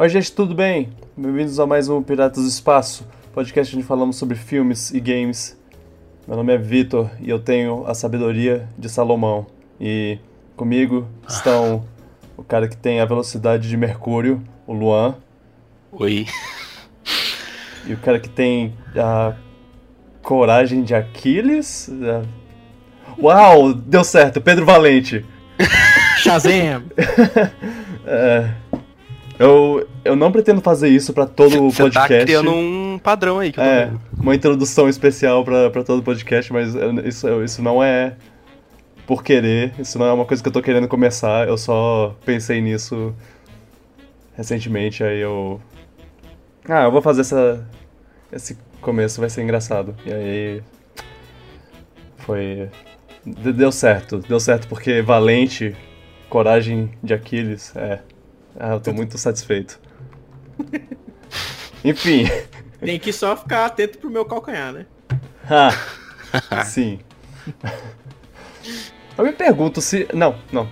Oi, gente, tudo bem? Bem-vindos a mais um Piratas do Espaço, podcast onde falamos sobre filmes e games. Meu nome é Vitor e eu tenho a sabedoria de Salomão. E comigo estão o cara que tem a velocidade de Mercúrio, o Luan, Oi. e o cara que tem a coragem de Aquiles. a- Uau, deu certo, Pedro Valente. Shazam! É, eu, eu não pretendo fazer isso pra todo o Você podcast. tá criando um padrão aí que eu É, uma introdução especial pra pra todo podcast, mas isso, isso não é por querer, isso não é uma coisa que eu tô querendo começar, eu só pensei nisso recentemente, aí eu. Ah, eu vou fazer essa. Esse começo, vai ser engraçado. E aí. Foi. de- Deu certo, deu certo porque Valente, Coragem de Aquiles, é. Ah, eu tô muito satisfeito. Enfim. Tem que só ficar atento pro meu calcanhar, né? Ah, sim. Eu me pergunto se. Não, não.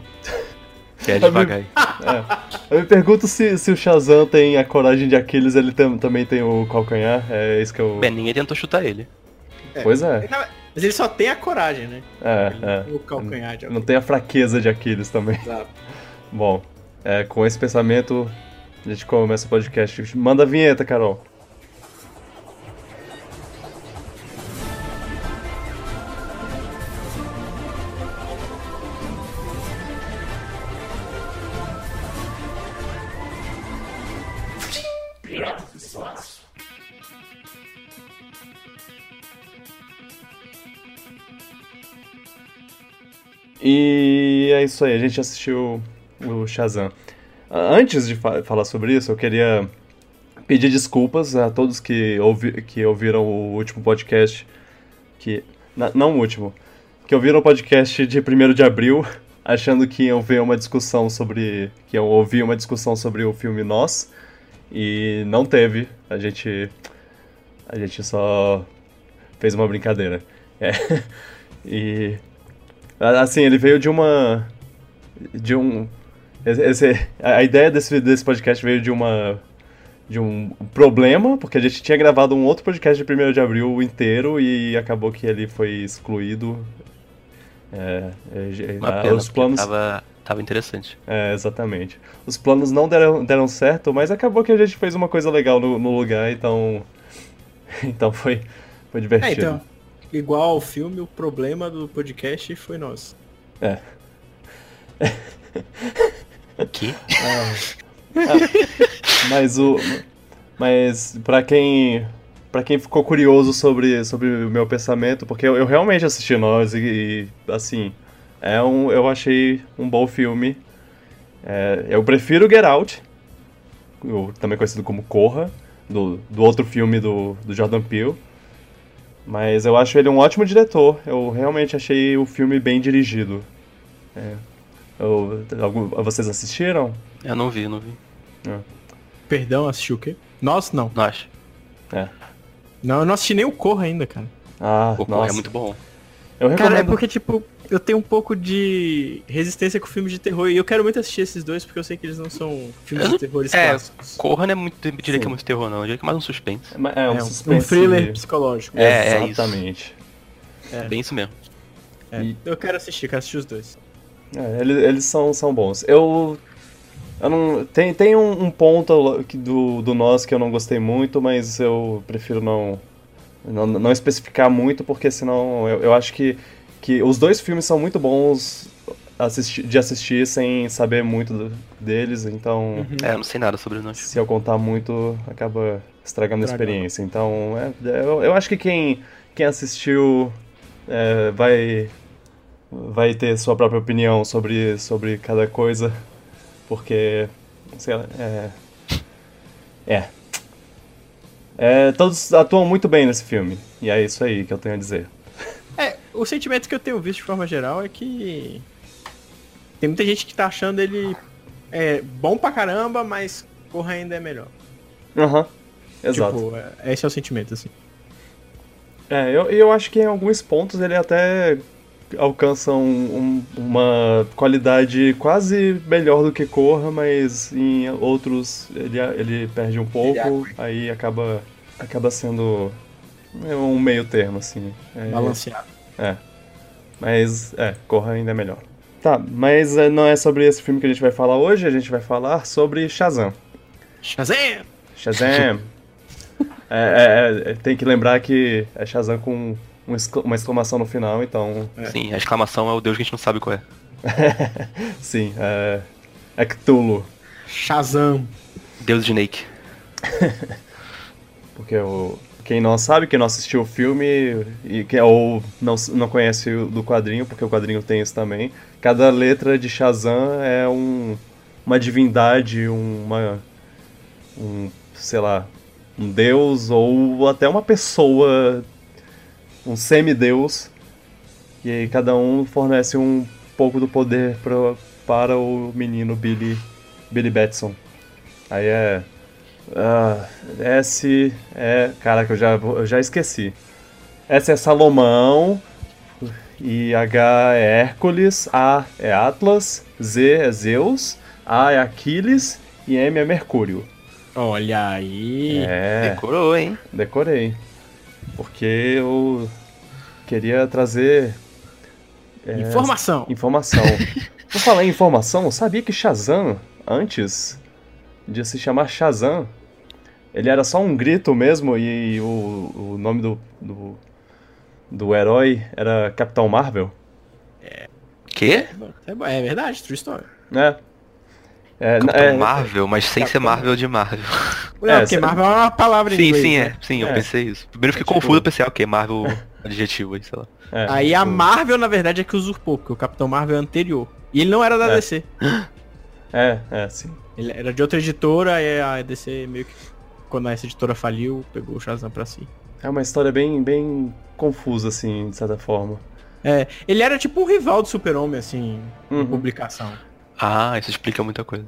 Quer devagar aí. É. Eu me pergunto se, se o Shazam tem a coragem de Aquiles, ele tem- também tem o calcanhar. É isso que eu. Bem, ninguém tentou chutar ele. Pois é. Mas ele só tem a coragem, né? É, Ele é. tem O calcanhar de Não tem a fraqueza de Aquiles também. Exato. Bom, é, com esse pensamento, a gente começa o podcast. Manda a vinheta, Carol. E é isso aí, a gente assistiu o Shazam. Ah, Antes de fa- falar sobre isso, eu queria pedir desculpas a todos que, ouvi que ouviram o último podcast. Que. não o último. Que ouviram o podcast de 1 de abril, achando que iam ver uma discussão sobre. que iam ouvir uma discussão sobre o filme Nós. E não teve. A gente. A gente só fez uma brincadeira. É. E. Assim, ele veio de uma. De um. Esse, a a ideia desse, desse podcast veio de uma. De um problema, porque a gente tinha gravado um outro podcast de 1 de abril inteiro e acabou que ele foi excluído. É, é, Uma ah, pena, os porque planos. tava, tava interessante. É, exatamente. Os planos não deram, deram certo, mas acabou que a gente fez uma coisa legal no, no lugar, então. Então foi, foi É, divertido. então. Igual ao filme, o problema do podcast foi nós. É. Que? Mas o. Mas pra quem. Pra quem ficou curioso sobre, sobre o meu pensamento, porque eu, eu realmente assisti Nós e, e, assim, é um, eu achei um bom filme. É, eu prefiro Get Out, também conhecido como Corra, do, do outro filme do, do Jordan Peele. Mas eu acho ele um ótimo diretor. Eu realmente achei o filme bem dirigido. É, eu- algum- vocês assistiram? Eu não vi, não vi. Perdão, assistiu o quê? Nós não. Não acho. É. Não, eu não assisti nem o Corra ainda, cara. Ah, O nossa. é muito bom. Eu recomendo. Cara, é porque, tipo, eu tenho um pouco de resistência com filmes de terror e eu quero muito assistir esses dois porque eu sei que eles não são filmes Eu de terror é, clássicos. Corra não é muito, eu diria Sim. que é muito terror, não. Eu diria que é mais um suspense. É, é um, É um, suspense. um thriller psicológico. É, é isso. Exatamente. É. Bem isso mesmo. É, E- Eu quero assistir, quero assistir os dois. É, eles, eles são, são bons. Eu. Eu não. Tem, tem um, um ponto do, do nós que eu não gostei muito, mas eu prefiro não. Não, não especificar muito, porque senão eu, eu acho que, que os dois filmes são muito bons assisti- de assistir sem saber muito do- deles, então. É, eu não sei nada sobre nós. se eu contar muito, acaba estragando a Estragando. experiência. Então, é, é, eu, eu acho que quem, quem assistiu é, vai, vai ter sua própria opinião sobre, sobre cada coisa, porque, sei lá, é... É. É, todos atuam muito bem nesse filme, e é isso aí que eu tenho a dizer. É, o sentimento que eu tenho visto de forma geral é que tem muita gente que tá achando ele é, bom pra caramba, mas Corra ainda é melhor. Aham, exato. Tipo, é, esse é o sentimento, assim. É, eu, eu acho que em alguns pontos ele até alcançam um- uma qualidade quase melhor do que Corra, mas em outros ele, ele perde um pouco, aí acaba, acaba sendo é, um meio termo, assim. É, Balanceado. é. Mas, é, Corra ainda é melhor. Tá, mas é, não é sobre esse filme que a gente vai falar hoje, a gente vai falar sobre Shazam. Shazam! Shazam! É, é, é, tem que lembrar que é Shazam com uma exclamação no final, então. Sim, a exclamação é o deus que a gente não sabe qual é. Sim, é. É Cthulhu. Shazam! Deus de Snake. Porque o, quem não sabe, quem não assistiu o filme, e que, ou não, não conhece o do quadrinho, porque o quadrinho tem isso também, cada letra de Shazam é um, uma divindade, uma. um, sei lá, um deus, ou até uma pessoa, um semideus, e aí cada um fornece um pouco do poder pra, para o menino Billy, Billy Batson. Aí é. Ah, S é. Caraca, eu já, eu já esqueci. S é Salomão. E H é Hércules. A é Atlas. Z é Zeus. A é Aquiles. E M é Mercúrio. Olha aí! É, Decorou, hein? decorei. Porque eu queria trazer. é, Informação! Informação. Por falar em informação, sabia que Shazam, antes de se chamar Shazam, ele era só um grito mesmo e o, o nome do, do, do herói era Capitão Marvel? Quê? É, é verdade, true story. É. É, Capitão é, Marvel, mas sem ser Marvel de Marvel. É, porque Marvel é uma palavra em Sim, inglês, sim, né? é. Sim, eu É. pensei isso. Primeiro eu fiquei É tipo- confuso, eu pensei, ah, ok, Marvel adjetivo aí, sei lá. é, Aí a tipo, Marvel, na verdade, é que usurpou, porque o Capitão Marvel é anterior. E ele não era da É. DC. É, é, sim. Ele era de outra editora e a DC meio que, quando essa editora faliu, pegou o Shazam pra si. É uma história bem, bem confusa, assim, de certa forma. É, ele era tipo um rival do Super-Homem, assim, em Uhum. publicação. Ah, isso explica muita coisa.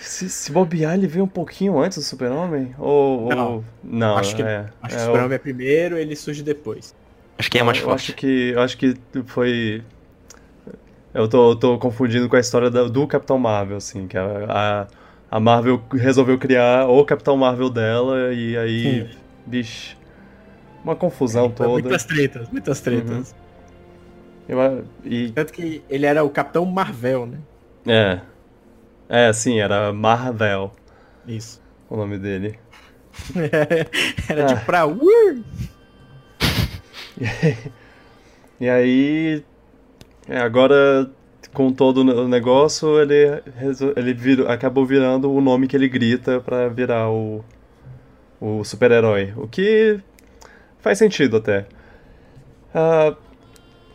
Se, se bobear, ele veio um pouquinho antes do Super-Homem? Ou, Não. ou- Não, acho que, é. acho é, que o Super-Homem é primeiro, ele surge depois. Acho que é mais eu forte. acho que eu acho que foi eu tô, eu tô confundindo com a história da- do Capitão Marvel assim que a, a, a Marvel resolveu criar o Capitão Marvel dela e aí Sim. bicho uma confusão toda Muitas tretas, muitas tretas. Eu- e Tanto que ele era o Capitão Marvel, né? é é sim era Marvel Isso. o nome dele era Ah. tipo pra... Uh! e aí é, agora com todo o negócio ele ele virou, acabou virando o nome que ele grita pra virar o o super-herói o que faz sentido até Ah,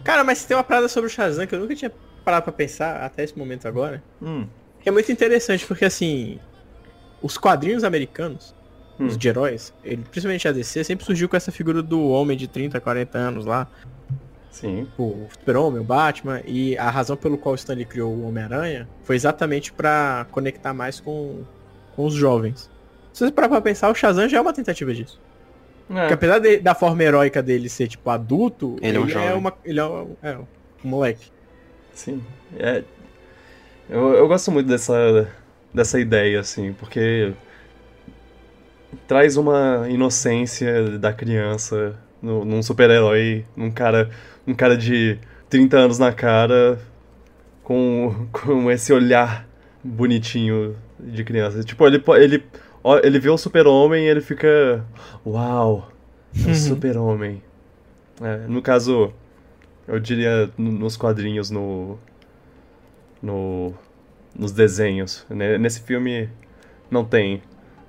Cara, mas tem uma parada sobre o Shazam que eu nunca tinha parado pra pensar até esse momento agora. hum, Que é muito interessante, porque assim, os quadrinhos americanos, Hum. os de heróis, ele, principalmente a DC, sempre surgiu com essa figura do homem de 30, 40 anos lá, sim o Super-Homem, o Batman, e a razão pelo qual o Stanley criou o Homem-Aranha foi exatamente pra conectar mais com, com os jovens. Se você parar pra pensar, o Shazam já é uma tentativa disso. É, apesar de- da forma heróica dele ser, tipo, adulto, Ele é um jovem. uma, ele é um, é um moleque. sim é, eu, eu gosto muito dessa dessa ideia assim porque traz uma inocência da criança no- num super-herói, num cara, um cara de 30 anos na cara com, com esse olhar bonitinho de criança. Tipo, ele ele ele vê o super-homem e ele fica, uau, é o Uhum. super-homem. É, no caso, eu diria no- nos quadrinhos, no no nos desenhos. Nesse filme não tem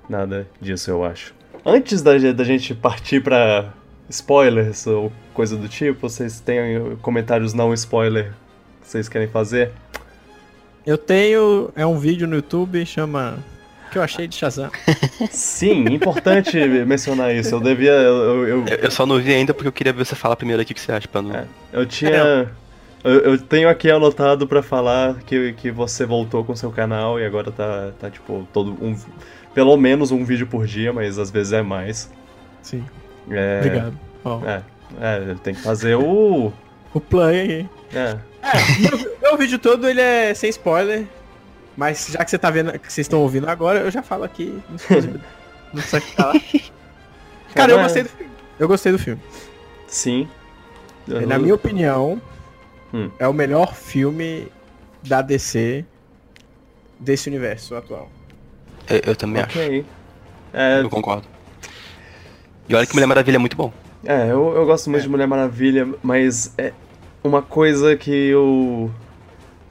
nada disso, eu acho. Antes da, da gente partir pra spoilers ou coisa do tipo, vocês têm comentários não spoiler que vocês querem fazer? Eu tenho. É um vídeo no YouTube, chama. Que eu achei de Shazam. Sim, importante mencionar isso. Eu devia. Eu, eu, eu- só não vi ainda porque eu queria ver você falar primeiro aqui o que você acha, pra não... É. eu tinha. Eu, eu tenho aqui anotado pra falar que, que você voltou com seu canal e agora tá, tá tipo, todo um. Pelo menos um vídeo por dia, mas às vezes é mais. Sim. É, Obrigado. Ó, É, É, tem que fazer o. O play aí. É. Meu, meu vídeo todo ele é sem spoiler. Mas já que você tá vendo, que vocês estão ouvindo agora, eu já falo aqui no exclusivo- no Saque Tá Lá. Cara, eu Não é- gostei do filme. Eu gostei do filme. Sim. Na minha opinião, Hum. é o melhor filme da DC desse universo atual. Eu, eu também acho. Ok. É, Eu concordo. E olha que Mulher Maravilha é muito bom. É, eu, eu gosto muito de Mulher Maravilha, mas é uma coisa que eu.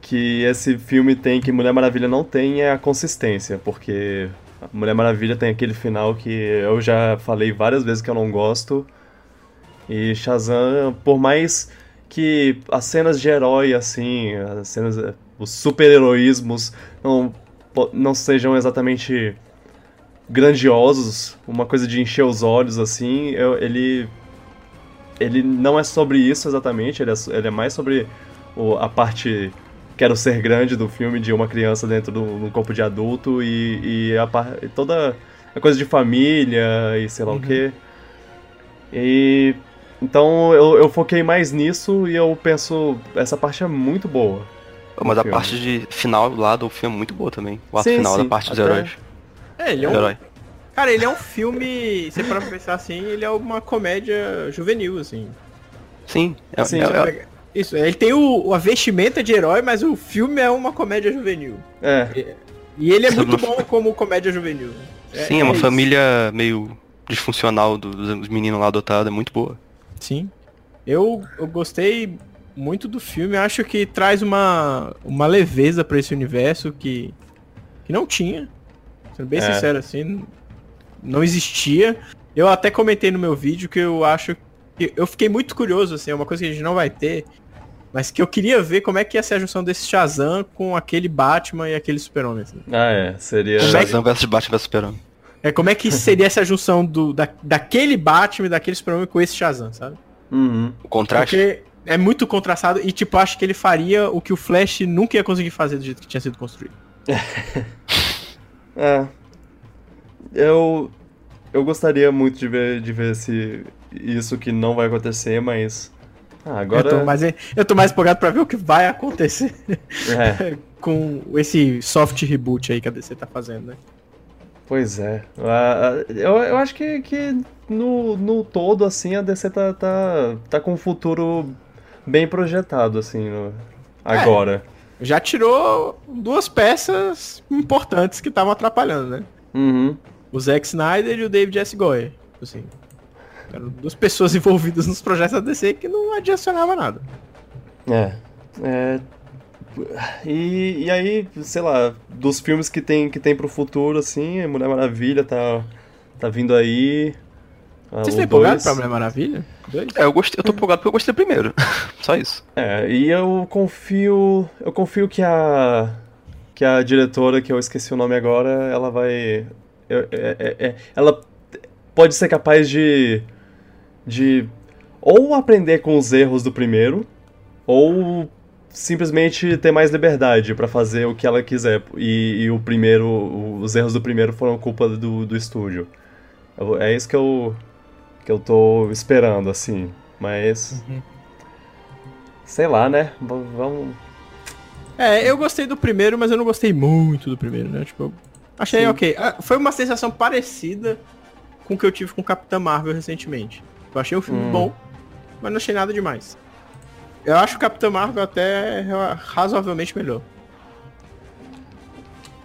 Que esse filme tem que Mulher Maravilha não tem é a consistência, porque Mulher Maravilha tem aquele final que eu já falei várias vezes que eu não gosto. E Shazam, por mais que as cenas de herói, assim, as cenas. os super-heroísmos não, não sejam exatamente grandiosos, uma coisa de encher os olhos, assim, eu- ele ele não é sobre isso exatamente, ele é, ele é mais sobre o- a parte quero ser grande do filme de uma criança dentro de um corpo de adulto e, e a toda a coisa de família e sei lá o que. E então eu, eu foquei mais nisso e eu penso essa parte é muito boa. Mas a filme. parte de final lá do filme é muito boa também. O ato Sim, final sim, da parte dos até- heróis. É, ele é um. herói. Cara, ele é um filme. Você para pensar assim, ele é uma comédia juvenil, assim. Sim, é, Sim, é- é- Isso, ele tem o, a vestimenta de herói, mas o filme é uma comédia juvenil. É, E ele é Sobre muito uma- bom como comédia juvenil. sim, é uma isso. família meio disfuncional do- dos meninos lá adotados, é muito boa. Sim. Eu, eu gostei muito do filme. Acho que traz uma, uma leveza pra esse universo que, que não tinha. Sendo bem É. sincero, assim, não existia. Eu até comentei no meu vídeo que eu acho que. Eu fiquei muito curioso, assim, é uma coisa que a gente não vai ter. Mas que eu queria ver como é que ia ser a junção desse Shazam com aquele Batman e aquele Super-Homem. assim. ah é, seria Como é que- Shazam vs Batman vs Superman. É, como é que seria essa junção do, da, daquele Batman e daquele Super-Homem com esse Shazam, sabe? Uhum. O contraste. Porque é muito contrastado e, tipo, acho que ele faria o que o Flash nunca ia conseguir fazer do jeito que tinha sido construído. É. Eu. Eu gostaria muito de ver, de ver esse, isso que não vai acontecer, mas. Ah, agora. Eu, tô mais, eu tô mais empolgado pra ver o que vai acontecer É, com esse soft reboot aí que a DC tá fazendo, né? pois é. Ah, ah, eu, eu acho que, que no, no todo, assim, a DC tá, tá, tá com um futuro bem projetado, assim, agora. Já tirou duas peças importantes que estavam atrapalhando, né? Uhum. O Zack Snyder e o David S. Goyer. Assim, eram duas pessoas envolvidas nos projetos da DC que não adicionava nada. É. É. E, e aí, sei lá, dos filmes que tem, que tem pro futuro, assim, Mulher Maravilha tá, tá vindo aí. Ah, Vocês estão empolgados pra Mulher Maravilha? Dois? É, eu gostei, eu tô empolgado porque eu gostei primeiro. Só isso. É, e eu confio. Eu confio que a. Que a diretora, que eu esqueci o nome agora, ela vai. eu- é- é- é- ela pode ser capaz de. De. Ou aprender com os erros do primeiro, ou simplesmente ter mais liberdade pra fazer o que ela quiser. E, e o primeiro. Os erros do primeiro foram culpa do, do estúdio. Eu- É isso que eu. Que eu tô esperando, assim. Mas. Sei lá, né? V- Vamos. É, eu gostei do primeiro, mas eu não gostei muito do primeiro, né? Tipo, achei Sim. ok. Ah, Foi uma sensação parecida com o que eu tive com Capitã Marvel recentemente. Eu achei um filme Hum. bom, mas não achei nada demais. Eu acho o Capitã Marvel até razoavelmente melhor.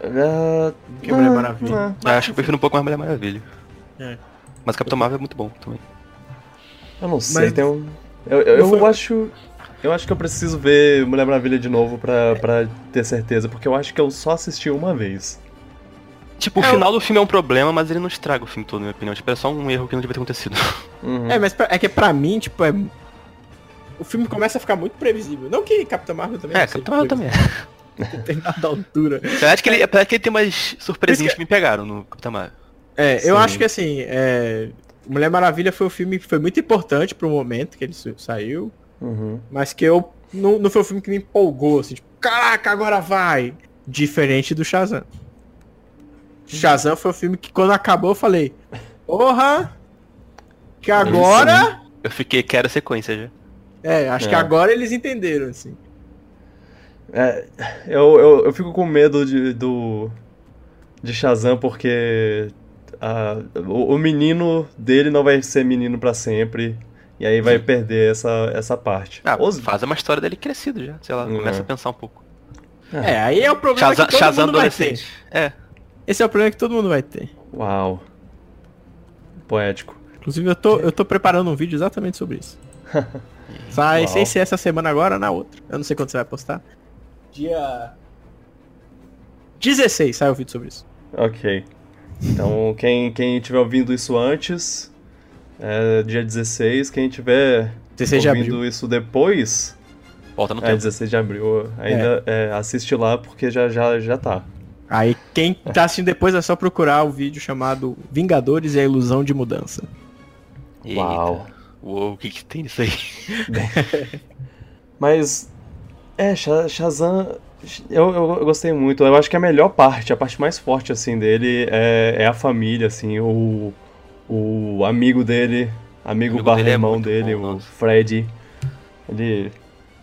Ah, Que Mulher ah, Maravilha. Eu acho que eu prefiro um pouco mais Mulher Maravilha. É. Mas Capitão Marvel é muito bom também. Eu não sei, Mas- tem um. Eu, eu, eu foi- acho. Eu acho que eu preciso ver Mulher Maravilha de novo pra, pra ter certeza, porque eu acho que eu só assisti uma vez. Tipo, o É, final do filme é um problema, mas ele não estraga o filme todo, na minha opinião. Tipo, é só um erro que não devia ter acontecido. Uhum. É, mas pra- é que pra mim, tipo, é. O filme começa a ficar muito previsível. Não que Capitã Marvel também. É, seja Capitão Marvel também é. previsível, Não tem nada à altura. Apesar que ele, apesar que ele tem umas surpresinhas Isso que me pegaram no Capitão Marvel. É, eu Sim. acho que assim, é, Mulher Maravilha foi um filme que foi muito importante pro momento que ele sa- saiu, Uhum. mas que eu não, não foi um filme que me empolgou, assim, tipo, caraca, agora vai! Diferente do Shazam. Shazam foi um filme que quando acabou eu falei, porra, que agora Eu fiquei, quero sequência já. É, acho que É. agora eles entenderam, assim. É, eu, eu, eu fico com medo de, do, de Shazam porque a- o, o menino dele não vai ser menino pra sempre. E aí vai perder essa, essa parte. Ah, Os- faz uma história dele crescido já. Sei lá, Hum. começa a pensar um pouco. É, aí é o problema Shazam, que todo Shazam mundo vai ter. adolescente. É. Esse é o problema que todo mundo vai ter. Uau. Poético. Inclusive, eu tô, eu tô preparando um vídeo exatamente sobre isso. Sai Uau. sem ser essa semana agora, na outra. Eu não sei quando você vai postar. Dia 16 sai o vídeo sobre isso. Ok. Então, quem, quem tiver ouvindo isso antes, é dia 16. Quem tiver 16 de ouvindo abril. isso depois, Volta no é tempo. 16 de abril, ainda é, assiste lá porque já, já, já tá. Aí quem tá assistindo depois é só procurar o vídeo chamado Vingadores e a Ilusão de Mudança. Eita. Uau. Uou, o que que tem nisso aí? Mas, é, Sha- Shazam, eu, eu, eu gostei muito. Eu acho que a melhor parte, a parte mais forte, assim, dele é, é a família, assim, o, o amigo dele, amigo, amigo barra dele é irmão dele, bom, o nossa. Fred. Ele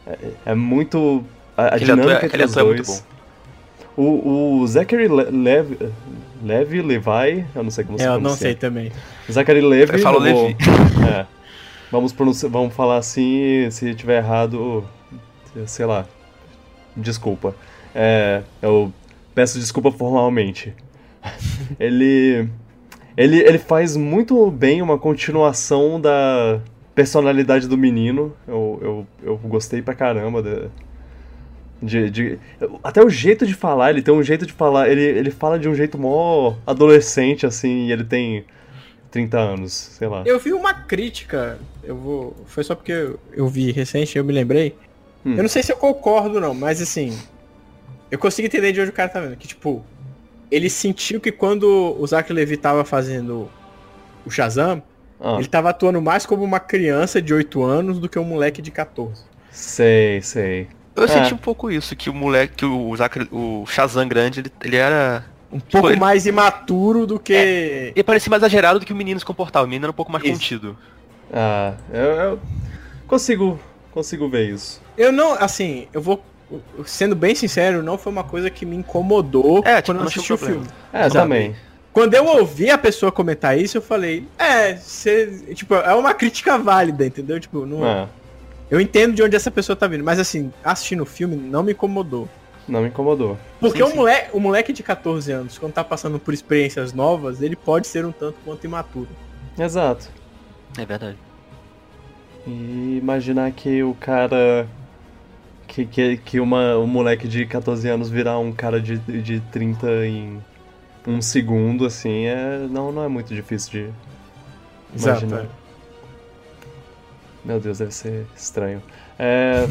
é, é muito... A, a é- dinâmica aquele entre os ator é muito dois. O, o Zachary Le Levi, Levi, Levi, eu não sei como se É, eu não pronuncia. sei também. Zachary Levi. Eu falo eu vou- Levi. É. Vamos, pronunciar, vamos falar assim, se tiver errado, sei lá. Desculpa. É, eu peço desculpa formalmente. ele, ele. Ele faz muito bem uma continuação da personalidade do menino. Eu, eu, eu gostei pra caramba da- de, de- até o jeito de falar, ele tem um jeito de falar, ele, ele fala de um jeito mó adolescente, assim, e ele tem 30 anos, sei lá. Eu vi uma crítica, eu vou. Foi só porque eu, eu vi recente, eu me lembrei. Hum. Eu não sei se eu concordo, não, mas assim. Eu consigo entender de onde o cara tá vendo. Que, tipo, ele sentiu que quando o Zach Levi tava fazendo o Shazam, Ah, ele tava atuando mais como uma criança de 8 anos do que um moleque de 14. sei, sei. Eu É. senti um pouco isso, que o moleque, que o, Zachary, o Shazam grande, ele, ele era. Um pouco ele- mais imaturo do que. Ele parecia mais exagerado do que o menino se comportava. O menino era um pouco mais Isso. contido. Ah, eu, eu consigo, consigo ver isso. Eu não, assim, eu vou. Sendo bem sincero, não foi uma coisa que me incomodou É, tipo, quando eu assisti o problema. filme. É, também. Quando eu ouvi a pessoa comentar isso, eu falei, é, você. Tipo, é uma crítica válida, entendeu? Tipo, não. É, Eu entendo de onde essa pessoa tá vindo, mas assim, assistindo o filme não me incomodou. não me incomodou. Porque Sim, o, sim. moleque, o moleque de 14 anos, quando tá passando por experiências novas, ele pode ser um tanto quanto imaturo. Exato. É verdade. E imaginar que o cara. Que, que, que uma, um moleque de 14 anos virar um cara de, de 30 em um segundo, assim, é, não, não é muito difícil de. Exato. Imaginar. é. Meu Deus, deve ser estranho. É.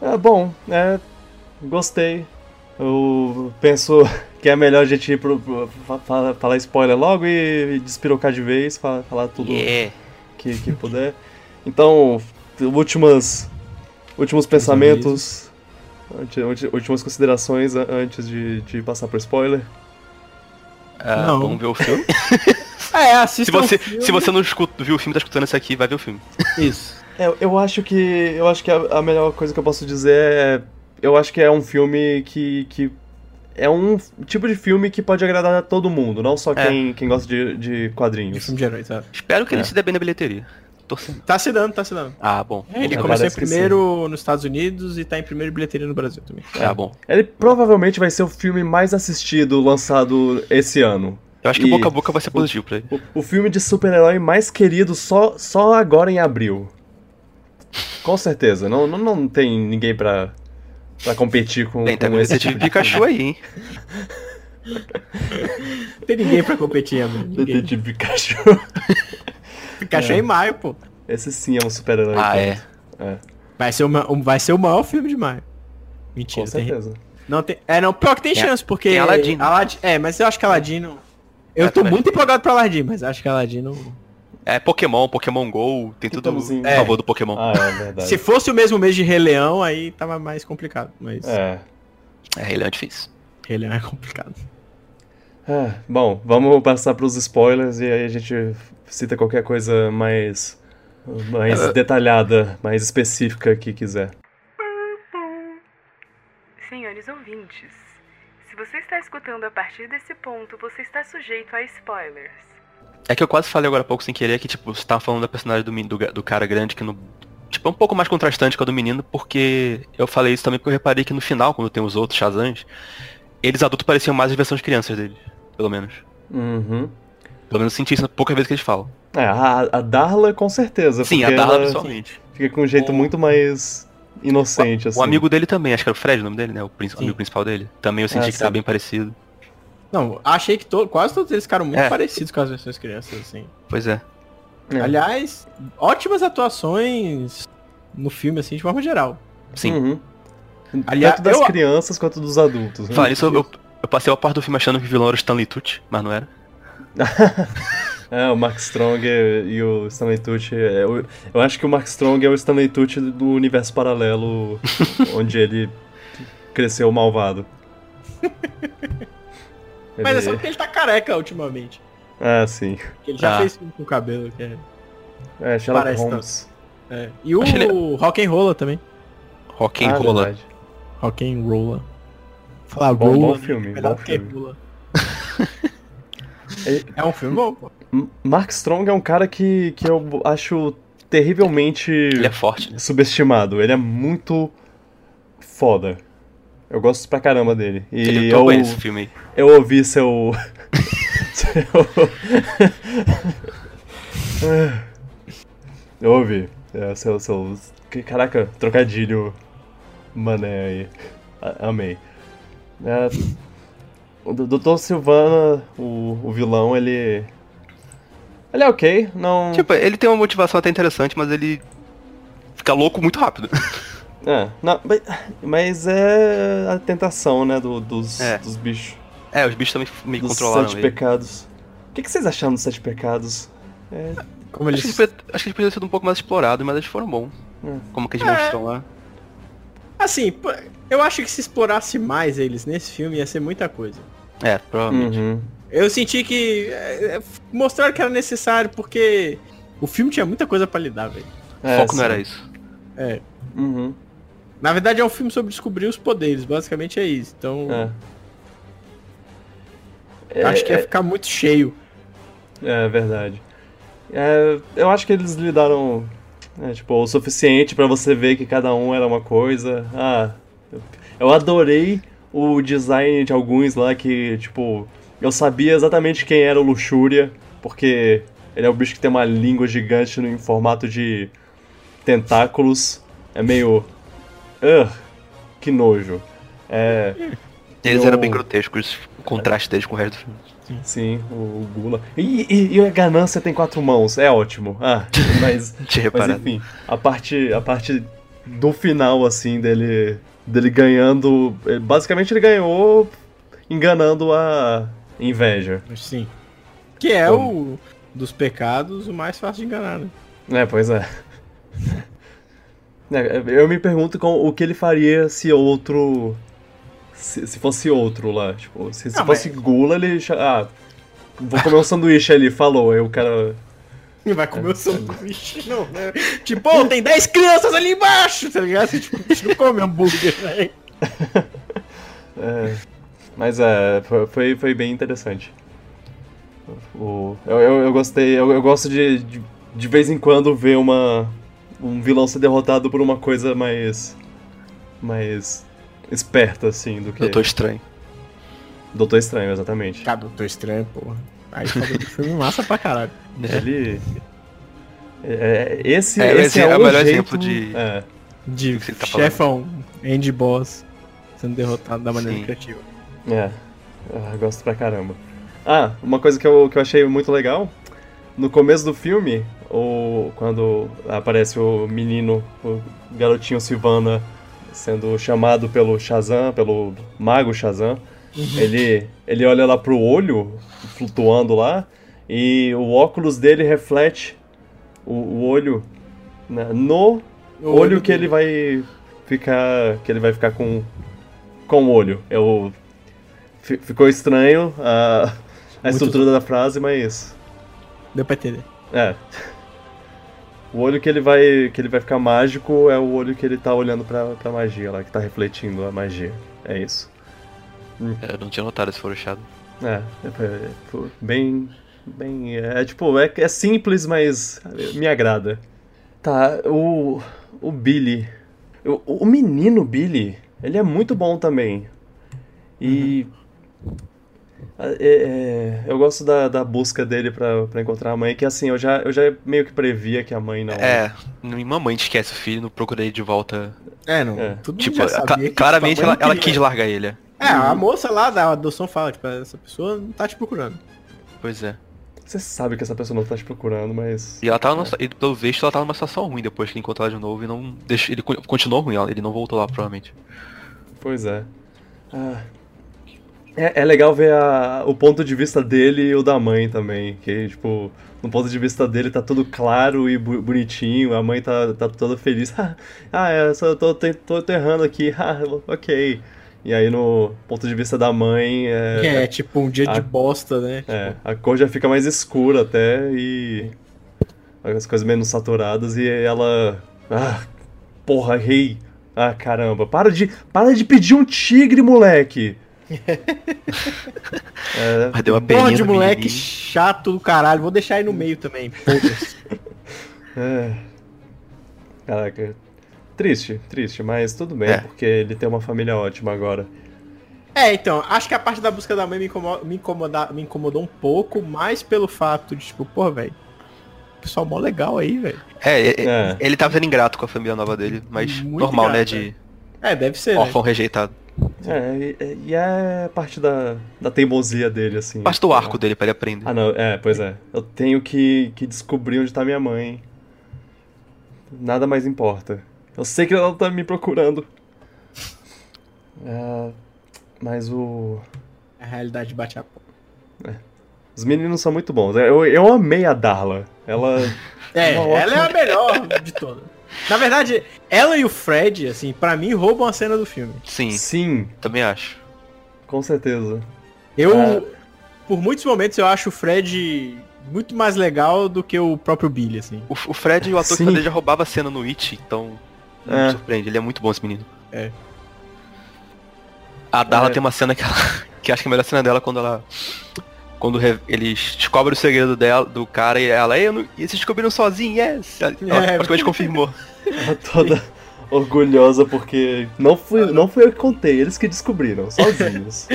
é bom, é. Gostei. Eu penso que é melhor a gente ir pro, pro- fa- fa- falar spoiler logo e despirocar de vez, fa- falar tudo Yeah. que, que puder. Então, últimas, últimos pensamentos, antes- últimas considerações antes de, de passar pro spoiler. Ah, Não. Vamos ver o filme. É, assista se, você, o filme. se você não escuta, viu o filme, tá escutando esse aqui, vai ver o filme. Isso. É, eu acho que eu acho que a, a melhor coisa que eu posso dizer é eu acho que é um filme que, que é um tipo de filme que pode agradar a todo mundo, não só É. quem, quem gosta de, de De quadrinhos. filme de herói, sabe? Espero que É. ele se dê bem na bilheteria. Torcendo. Tá se dando, tá se dando. Ah, bom. Ele É, começou em primeiro nos Estados Unidos e tá em primeiro bilheteria no Brasil também. Ah, bom. Ele provavelmente vai ser o filme mais assistido lançado esse ano. Eu acho que E- boca a boca vai ser positivo pra ele. O, o filme de super-herói mais querido só, só agora em abril. Com certeza. Não, não, não tem ninguém pra, pra competir com, Bem, tá com com esse tipo de Pikachu aí, hein? Não tem ninguém pra competir, mano. Ninguém. Detetive Pikachu. Pikachu é. É. em maio, pô. Esse sim é um super-herói. Ah, é. É, Vai ser, uma, um- vai ser o maior filme de maio. com Mentira, tem, certeza. não tem. É, não, pior que tem Tem- chance, porque. tem Aladdin. Aladdin- É, mas eu acho que Aladino. Eu É, tô muito empolgado pra Aladdin, mas acho que Aladino. É Pokémon, Pokémon GO, tem tudo a favor do Pokémon. Ah, é verdade. Se fosse o mesmo mês de Rei Leão, aí tava mais complicado. Mas É. É, ele é difícil. Rei Leão é complicado. Ah, bom, vamos passar pros spoilers e aí a gente cita qualquer coisa mais, mais É. detalhada, mais específica que quiser. Senhores ouvintes, se você está escutando a partir desse ponto, você está sujeito a spoilers. É que eu quase falei agora há pouco sem querer que, tipo, você tava falando da personagem do, do, do cara grande que no. Tipo, é um pouco mais contrastante com a do menino, porque eu falei isso também porque eu reparei que no final, quando tem os outros Shazams, eles adultos pareciam mais as versões crianças deles. Pelo menos. Uhum. Pelo menos eu senti isso na pouca vez que eles falam. É, a, a Darla com certeza. Sim, a Darla ela pessoalmente. Fica com um jeito O- muito mais inocente, assim. O amigo dele também, acho que era o Fred o nome dele, né? O, prin- Sim. amigo principal dele. Também eu senti Ah, que tava bem parecido. Não, achei que to- quase todos eles ficaram muito É. parecidos com as versões crianças, assim. Pois é. É. Aliás, ótimas atuações no filme, assim, de forma geral. Sim. Uhum. Aliás, Tanto das eu- crianças quanto dos adultos. né? Falar nisso, eu, eu passei a parte do filme achando que o vilão era o Stanley Tucci, mas não era. É, o Mark Strong e o Stanley Tucci. é, eu, eu acho que o Mark Strong é o Stanley Tucci do universo paralelo onde ele cresceu malvado. Mas é só Ele- porque ele tá careca ultimamente. Ah, sim. Que ele já Ah. fez filme com cabelo, que é... É, Sherlock Parece Holmes. é. E o Achei Rock and Rolla também. Rock and Ah, Rolla. verdade. Rock and Rolla. Falar Bom- rolla, bom filme, melhor bom que filme. rola. Ele- É um filme bom, pô. Mark Strong é um cara que, que eu acho terrivelmente Ele é forte, né? subestimado. Ele é muito foda. Eu gosto pra caramba dele. E Ele eu, bem nesse filme eu ouvi seu. seu... eu ouvi. É, seu, seu. Caraca, trocadilho. Mané aí. Amei. É, o Dr. Silvana, o, o vilão, ele. Ele é ok, não. Tipo, ele tem uma motivação até interessante, mas ele fica louco muito rápido. É, não, mas- mas é a tentação, né, do- dos, É. dos bichos. É, os bichos também meio que Dos controlaram sete ele. pecados. O que, que vocês acharam dos sete pecados? É, Como Acho eles... que, eles acho que eles podiam ter sido um pouco mais explorados, mas eles foram bons. É. Como que eles É. mostram lá. Assim, eu acho que se explorasse mais eles nesse filme ia ser muita coisa. É, provavelmente. uhum. Eu senti que é, é, mostraram que era necessário porque o filme tinha muita coisa pra lidar, velho. O É, foco não sim. era isso. É. Uhum. Na verdade é um filme sobre descobrir os poderes, basicamente é isso. Então, É. eu acho que ia ficar muito cheio. É verdade. É, eu acho que eles lidaram é, tipo, o suficiente pra você ver que cada um era uma coisa. Ah, eu adorei o design de alguns lá que, tipo, eu sabia exatamente quem era o Luxúria, porque ele é o bicho que tem uma língua gigante no- em formato de tentáculos. É meio. Ugh, que nojo. É. Eles Eu- eram bem grotescos, o contraste deles com o resto do filme. Sim, o, Gula. E, e- e a ganância tem quatro mãos, é ótimo. Ah, mas. Mas enfim, a parte, a parte do final, assim, dele, dele ganhando. eh, Basicamente ele ganhou enganando a inveja. Sim. Que é Bom. o dos pecados o mais fácil de enganar, né? É, pois é. É, Eu me pergunto com, o que ele faria se outro. Se, se fosse outro lá. Tipo, se, se Ah, fosse mas- Gula, ele. Ah, vou comer um sanduíche ali, falou. Aí o cara. Vai comer o sanduíche, não, né? Tipo, ô, tem 10 crianças ali embaixo, tá ligado? Tipo, a gente não come hambúrguer, velho. É, mas é, foi- foi, bem interessante. O, eu, eu, eu gostei, eu, eu gosto de, de, de vez em quando ver uma, um vilão ser derrotado por uma coisa mais. mais esperta, assim, do que. Eu tô estranho. Doutor Estranho, exatamente. Cara, Doutor Estranho, porra. Aí de filme massa pra caralho. Ele. É, esse, É, esse esse é, é o melhor jeito, exemplo de- É, De tá chefão, Andy Boss, sendo derrotado da maneira Sim. criativa. É, eu gosto pra caramba. Ah, uma coisa que eu, que eu achei muito legal, no começo do filme, o, quando aparece o menino, o garotinho Silvana, sendo chamado pelo Shazam, pelo mago Shazam, ele, ele olha lá pro olho, flutuando lá, e o óculos dele reflete o, o olho né, no O olho, olho que ele vai ficar que ele vai ficar com com o olho. Eu fi- ficou estranho a, a estrutura da frase, mas. Deu pra entender. É. O olho que ele vai que ele vai ficar mágico é o olho que ele tá olhando pra, pra magia lá, que tá refletindo a magia. É isso. Eu não tinha notado esse forochado. É, é, é, bem. Bem. É tipo, é, é simples, mas me agrada. Tá, o. O Billy. O, o menino Billy, ele é muito bom também. E. é, é, eu gosto da, da busca dele pra, pra encontrar a mãe, que assim, eu já, eu já meio que previa que a mãe não. É, nenhuma mãe esquece o filho, não procura ele de volta. É, não. É. Todo Tipo, claramente tipo, a ela, ela quis largar ele. é. É, a moça lá da adoção fala, tipo, essa pessoa não tá te procurando. Pois é. Você sabe que essa pessoa não tá te procurando, mas. E ela tava, numa, e pelo visto, ela tava numa situação ruim depois que ele encontrou ela de novo e não deixou, ele co- continuou ruim, ele não voltou lá provavelmente. Pois é. Ah, é, é legal ver a- o ponto de vista dele e o da mãe também. Que, tipo, no ponto de vista dele tá tudo claro e bonitinho, a mãe tá, tá toda feliz. ah, é, só tô, tô, tô errando aqui, ah, ok. E aí no ponto de vista da mãe, é, É, tipo, um dia a- de bosta, né? é, a cor já fica mais escura até e as coisas menos saturadas e ela. Ah, porra, rei. Ah, caramba. Para de, para de pedir um tigre, moleque. É, Mas deu uma Porra de moleque menininho. chato do caralho. Vou deixar aí no meio também. É. Caraca. Triste, triste, mas tudo bem, É. porque ele tem uma família ótima agora. é, então, acho que a parte da busca da mãe me, incomo- me, incomoda- me incomodou um pouco, mais pelo fato de, tipo, porra, velho. Pessoal mó legal aí, velho. É, é, é, É. ele tava sendo ingrato com a família nova dele, mas Muito normal, né, ingrato, de É, deve ser. Né? órfão rejeitado. É, e, e é parte da, da teimosia dele, assim. Parte do arco dele pra ele aprender. Ah, não, é, pois é. Eu tenho que, que descobrir onde tá minha mãe. Nada mais importa. Eu sei que ela tá me procurando. É, mas o. A realidade bate a porta. Os meninos são muito bons. Eu, eu amei a Darla. Ela. É, Uma ela é a melhor de todas. Na verdade, ela e o Fred, assim, pra mim, roubam a cena do filme. Sim, Sim, também acho. com certeza. Eu, É. por muitos momentos, eu acho o Fred muito mais legal do que o próprio Billy, assim. O, o Fred, o ator que fazia, já roubava a cena no It, então não É. me surpreende. Ele é muito bom esse menino. É. A Darla É. tem uma cena que, ela, que acho que é a melhor cena dela quando ela. Quando eles descobrem o segredo dela, do cara e ela, não, e vocês descobriram sozinho, yes! Ela É. praticamente confirmou. Ela toda orgulhosa porque não fui, não fui eu que contei, eles que descobriram, sozinhos.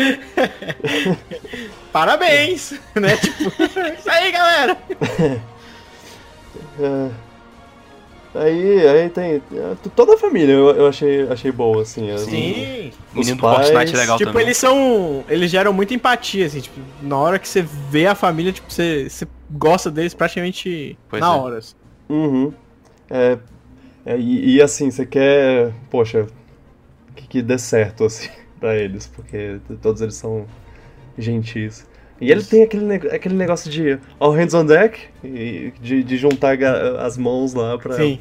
Parabéns! né? Tipo, isso aí, galera! É. Aí, aí tem. é, Toda a família eu, eu achei, achei boa, assim. as- Sim. O menino Os do Fortnite pais, é legal tipo, também. eles são. Eles geram muita empatia, assim, tipo, na hora que você vê a família, tipo, você, você gosta deles praticamente Pois na é. hora. assim. Uhum. É, é, e, e, assim, você quer, poxa, que, que dê certo, assim, pra eles, porque todos eles são gentis. E ele tem aquele, aquele negócio de all hands on deck, e de, de juntar as mãos lá pra Sim.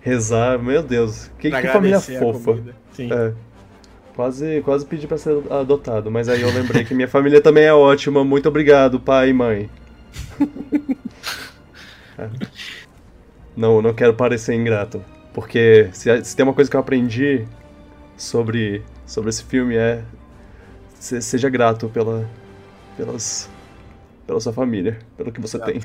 rezar. Meu Deus, que, que família fofa. É. Quase, quase pedi pra ser adotado, mas aí eu lembrei que minha família também é ótima. Muito obrigado, pai e mãe. É. Não, não quero parecer ingrato, porque se, se tem uma coisa que eu aprendi sobre, sobre esse filme é se- seja grato pela, pelas, pela sua família, pelo que você Exato. tem.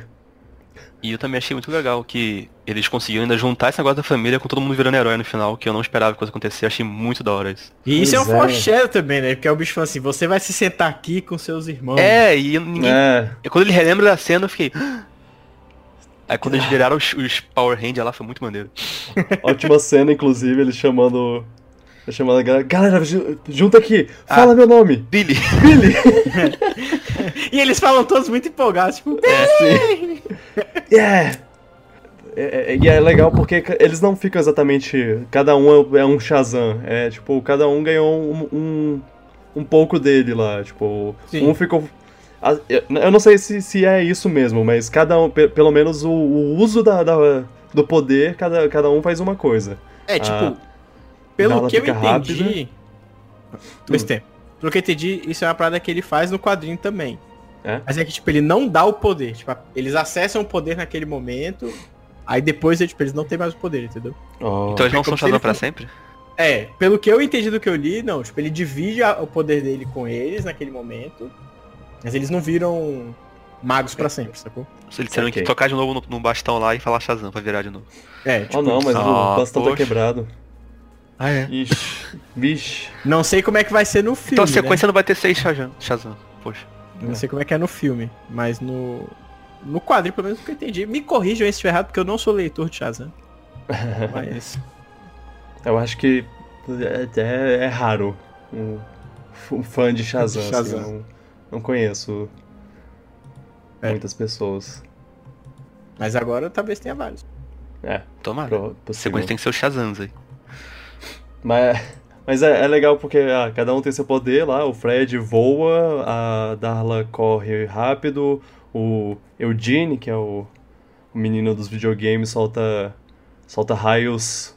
E eu também achei muito legal que eles conseguiram ainda juntar esse negócio da família com todo mundo virando herói no final, que eu não esperava que fosse acontecer. Achei muito da hora isso. E isso é um Pois é. foreshadow também, né? Porque é o bicho falando assim, você vai se sentar aqui com seus irmãos. É, e ninguém. É, e Quando ele relembra da cena, eu fiquei. "Ah!" Aí quando eles viraram os, os Power Rangers lá, foi muito maneiro. ótima cena, inclusive, eles chamando. Chamando a galera. Galera, ju- junta aqui, Ah. fala meu nome. Billy! Billy! E eles falam todos muito empolgados, tipo, Sim. Yeah! É, é- e é legal porque eles não ficam exatamente. Cada um é, é um Shazam. É tipo, cada um ganhou um, um, um pouco dele lá. Tipo, Sim. um ficou. a- Eu não sei se, se é isso mesmo, mas cada um, pe- pelo menos o, o uso da, da- do poder, cada, cada um faz uma coisa. É, tipo, Ah, pelo que eu entendi. rápida. Dois tempos. Pelo que eu entendi, isso é uma parada que ele faz no quadrinho também. É? Mas é que, tipo, ele não dá o poder. Tipo, eles acessam o poder naquele momento, aí depois, tipo, eles não têm mais o poder, entendeu? Oh. Então eles não são se Shazam pra sempre? É, pelo que eu entendi do que eu li, não. Tipo, ele divide a- o poder dele com eles naquele momento, mas eles não viram magos pra sempre, sacou? Eles terão Ok. que tocar de novo no, no bastão lá e falar Shazam pra virar de novo. É, tipo, Oh não, mas Ah, o bastão tá poxa. quebrado. Ah, é? Ixi, vixe. não sei como é que vai ser no filme, Então a né? sequência não vai ter seis Shazam. Shazam. Poxa. Não sei como é que é no filme, mas no. No quadrinho, pelo menos, o que eu entendi. Me corrijam aí se estiver errado, porque eu não sou leitor de Shazam. Mas. Eu acho que é, é- é raro um, um fã de Shazam. assim, Shazam. eu não, não conheço É. muitas pessoas. Mas agora talvez tenha vários. É, Tomara. pro, possível. sequência tem que ser os Shazams aí. Mas, mas é, é legal porque ah, cada um tem seu poder lá. O Fred voa, a Darla corre rápido, o Eugene, que é o, o menino dos videogames, solta, solta raios.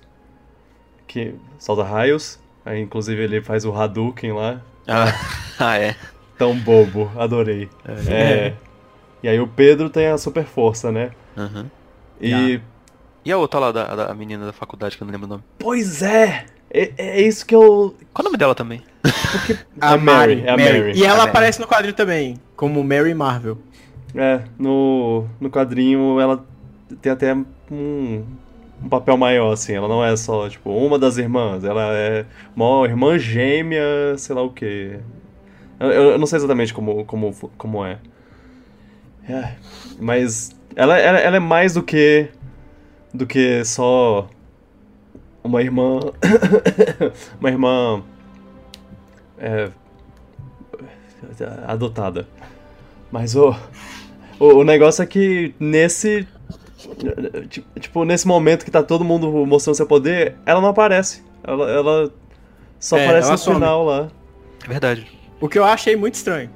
Que, solta raios. Aí, inclusive ele faz o Hadouken lá. Ah, ah é. Tão bobo, adorei. É. E aí o Pedro tem a super força, né? Aham. E. E a outra lá, da, da menina da faculdade, que eu não lembro o nome. Pois é! É, é isso que eu. Qual o nome dela também? A É Mary, é a Mary. E ela A Mary. aparece no quadrinho também, como Mary Marvel. É, no, no quadrinho ela tem até um, um papel maior, assim. Ela não é só, tipo, uma das irmãs. Ela é uma irmã gêmea, sei lá o quê. Eu, eu não sei exatamente como, como, como é. É, Mas ela, ela, ela é mais do que. do que só. Uma irmã. uma irmã. É, adotada. Mas o, o, o negócio é que nesse. ti- Tipo, nesse momento que tá todo mundo mostrando seu poder, ela não aparece. Ela, ela só É, aparece ela no some. final lá. É verdade. O que eu achei muito estranho.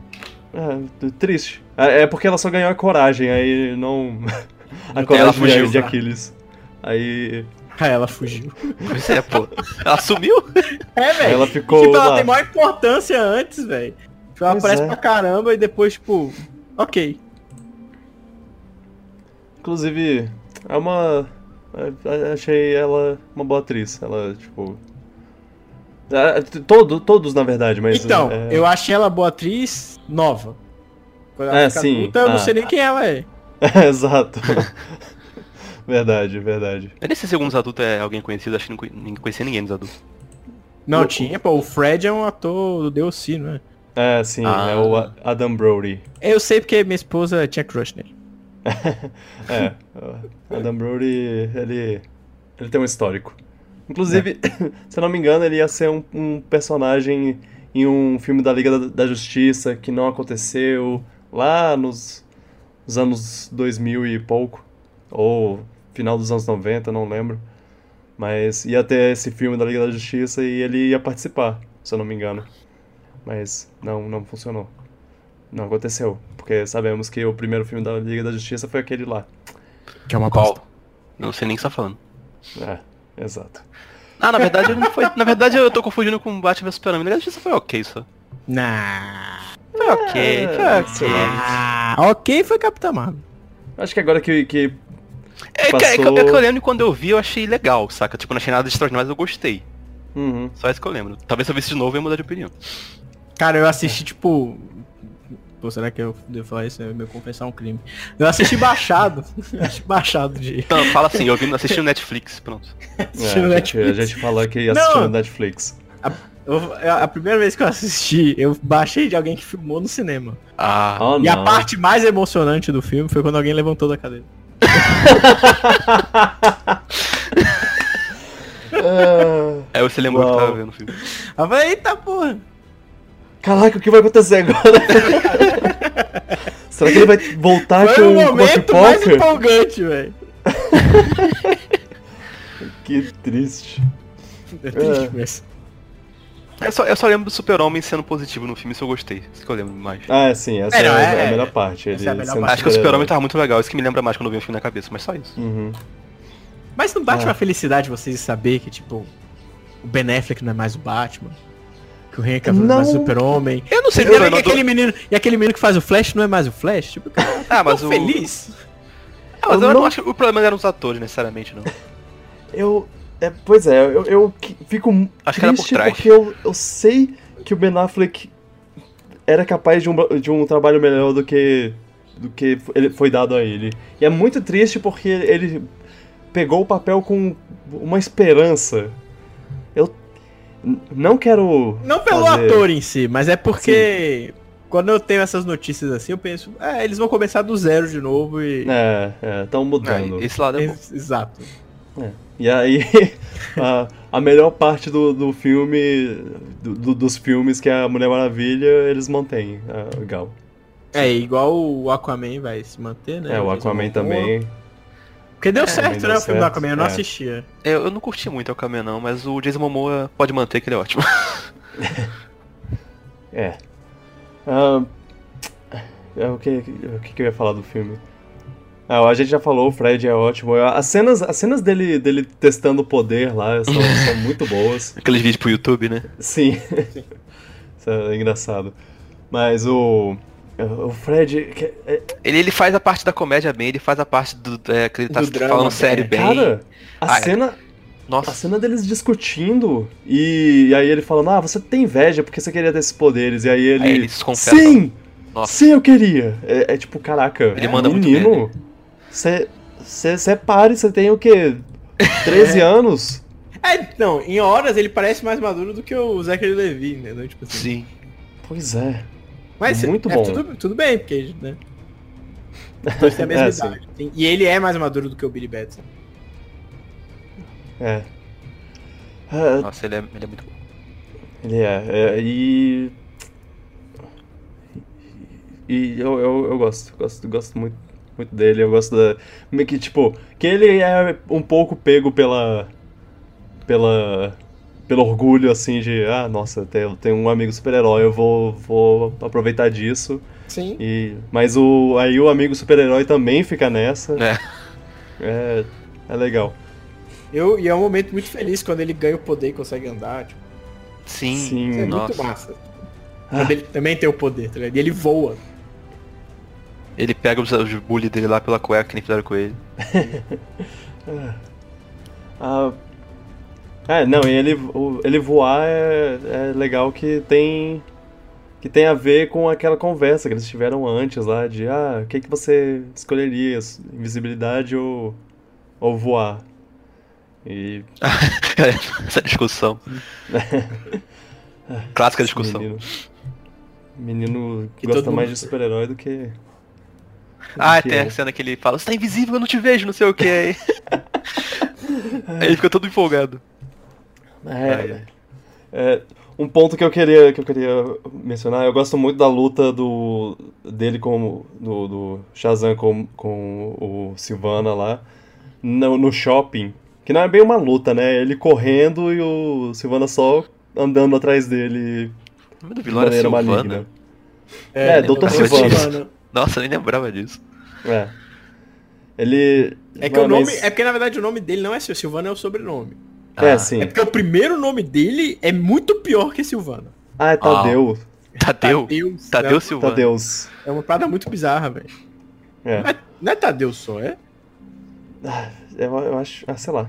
É, triste. É é porque ela só ganhou a coragem, aí não. a coragem ela de- fugiu, de tá? Aquiles. Aí. Ah, ela fugiu. Pois é, pô. Ela sumiu? É, aí velho. ela ficou. Tipo, ela lá. tem maior importância antes, velho. Tipo, ela Pois aparece é. pra caramba e depois, tipo, ok. Inclusive, é uma. é- Achei ela uma boa atriz. Ela, tipo. é, Todo, todos, na verdade, mas. então, é, eu achei ela boa atriz nova. Quando ela É, fica sim. adulta, eu não Ah. sei nem quem ela é. Exato. verdade, verdade. Eu nem sei se alguns adultos é alguém conhecido, acho que não conhecia ninguém dos adultos. Não, O- tinha, pô. O Fred é um ator do DLC, não é? É, sim, Ah. é o Adam Brody. Eu sei porque minha esposa tinha crush nele. É, o Adam Brody, ele. Ele tem um histórico. Inclusive, se eu não me engano, ele ia ser um, um personagem em um filme da Liga da, da Justiça que não aconteceu lá nos, nos anos 2000 e pouco. Ou final dos anos 90, não lembro. Mas ia ter esse filme da Liga da Justiça e ele ia participar, se eu não me engano. Mas não, não funcionou. Não aconteceu. Porque sabemos que o primeiro filme da Liga da Justiça foi aquele lá. Que é uma Qual? Não sei nem o que você tá falando. É, exato. Ah, na verdade não foi. Na verdade eu tô confundindo com Batman vs Superman. Na verdade isso foi ok só. Nah. Foi ok, foi É, ok. Ah, ok foi Capitã Marvel. Acho que agora que, que É, que- é que eu- Passou- é que eu lembro quando eu vi eu achei legal, saca? Tipo, não achei nada extraordinário, mas eu gostei. Uhum. Só isso que eu lembro. Talvez se eu visse de novo eu ia mudar de opinião. Cara, eu assisti, tipo. Pô, será que eu devo falar isso? É meu confessar um crime. Eu assisti baixado. assisti baixado de. Então, fala assim, eu vi assisti no Netflix, pronto. assisti É, no a, gente, a Netflix. gente falou que ia assistir Não. no Netflix. Eu- a primeira vez que eu assisti, eu baixei de alguém que filmou no cinema. Ah, Oh, e a não. parte mais emocionante do filme foi quando alguém levantou da cadeira. Ah, aí você lembrou que Uau. tava vendo o filme. Eu falei, eita porra! caraca, o que vai acontecer agora? Será que ele vai voltar Foi o com, com uma momento mais empolgante, velho. Que triste. É triste mesmo. Eu só, eu só lembro do Super-Homem sendo positivo no filme, isso eu gostei. Isso que eu lembro mais. Ah, sim, essa É, é, não, a- é- a melhor parte. Ele é a melhor sendo parte. Acho que o. Super-Homem tava muito legal, isso que me lembra mais quando eu vi o filme na cabeça, mas só isso. Uhum. Mas não bate Ah. uma felicidade vocês saber que, tipo, o Ben Affleck não é mais o Batman. Que o Henry é mais Não. super-homem. Eu não sei E, se e aquele menino, e aquele menino que faz o Flash não é mais o Flash? Tipo, cara, Ah, mas o. feliz. Ah, mas Eu eu não não- acho que o problema não eram os atores, necessariamente, não. Eu. É, pois é, eu, eu fico Acho que era por triste trás. porque eu, eu sei que o Ben Affleck era capaz de um, de um trabalho melhor do que do que ele foi dado a ele. E é muito triste porque ele pegou o papel com uma esperança. Eu não quero Não pelo fazer- ator em si, mas é porque quando eu tenho essas notícias assim, eu penso, é, eles vão começar do zero de novo e. É, é, estão mudando. Ah, esse lado é bom. Ex- Exato. E aí, a, a melhor parte do, do filme, do- do- dos filmes, que é a Mulher Maravilha, eles mantêm, a Gal. É, igual o Aquaman vai se manter, né? É, o Aquaman também. Porque deu também certo, deu né? O filme do certo, Aquaman, eu não é. assistia. Eu, eu não curti muito o Aquaman, não, mas o Jason Momoa pode manter que ele é ótimo. É. Ah, é, o, que, o que eu ia falar do filme? Ah, a gente já falou, o Fred é ótimo. As cenas, as cenas dele, dele testando o poder lá são, são muito boas. Aqueles vídeos pro YouTube, né? Sim. Isso é engraçado. Mas o. O Fred. é- Ele, ele faz a parte da comédia bem, ele faz a parte do. É, que ele tá Do drama falando bem. sério bem. Cara, a Ah, é. cena. A Nossa, cena deles discutindo e, aí ele falando, ah, você tem inveja porque você queria ter esses poderes. E aí ele. Aí ele. Sim! Nossa. Sim, eu queria! É, é tipo, caraca, Ele manda muito menino, você você pare, você tem o quê? 13 anos? É, não, em horas ele parece mais maduro do que o Zachary Levi, né? Tipo assim. sim. Pois é. Mas Muito é, bom. Tudo, tudo bem, porque, né? Dois têm a mesma É, idade. Sim. E ele é mais maduro do que o Billy Batson. É. Ah, Nossa, ele é, ele é muito bom. Ele é, é, e. E eu, eu, eu gosto, gosto, gosto muito, muito dele, eu gosto da. meio Que, tipo, que ele é um pouco pego pela. pela. pelo orgulho, assim, de. Ah, nossa, eu tenho, tenho um amigo super-herói, eu vou, vou aproveitar disso. Sim. E, mas o, aí o amigo super-herói também fica nessa. É. É, é legal. Eu, e é um momento muito feliz quando ele ganha o poder e consegue andar. Tipo, Sim, Sim. isso é nossa. muito massa. Ah. Quando ele também tem o poder, tá ligado? E ele voa. Ele pega os, os bully dele lá pela cueca, que nem fizeram com ele. Ah, é, não, e ele, ele voar é, é legal que tem que tem a ver com aquela conversa que eles tiveram antes lá de ah, o que, que você escolheria, invisibilidade ou, ou voar? E Essa discussão. Clássica discussão. menino, menino Que gosta todo mais mundo- de super-herói do que Ah, tem a cena que ele fala, você tá invisível, eu não te vejo, não sei o que. Aí Aí ele fica todo empolgado. É, ai. é, um ponto que eu queria que eu queria mencionar, eu gosto muito da luta do dele com do, do Shazam com, com o Sylvana lá no, no shopping, que não é bem uma luta, né? Ele correndo e o Sylvana só andando atrás dele O nome do vilão era maneira Silvana. maligna. É, Dr. eu Silvana. Silvana. Nossa, eu nem lembrava disso. É. Ele É que o nome. mas- É porque na verdade o nome dele não é Sil- Silvana, é o sobrenome. é, Ah, sim. É porque o primeiro nome dele é muito pior que Silvana. Ah, é Tadeu. Tadeu. Tadeus. Tadeu É, Silvana. Tadeus. é uma parada muito bizarra, velho. É. Não é- Não é Tadeu só, é? Ah, Eu, eu acho, ah, sei lá.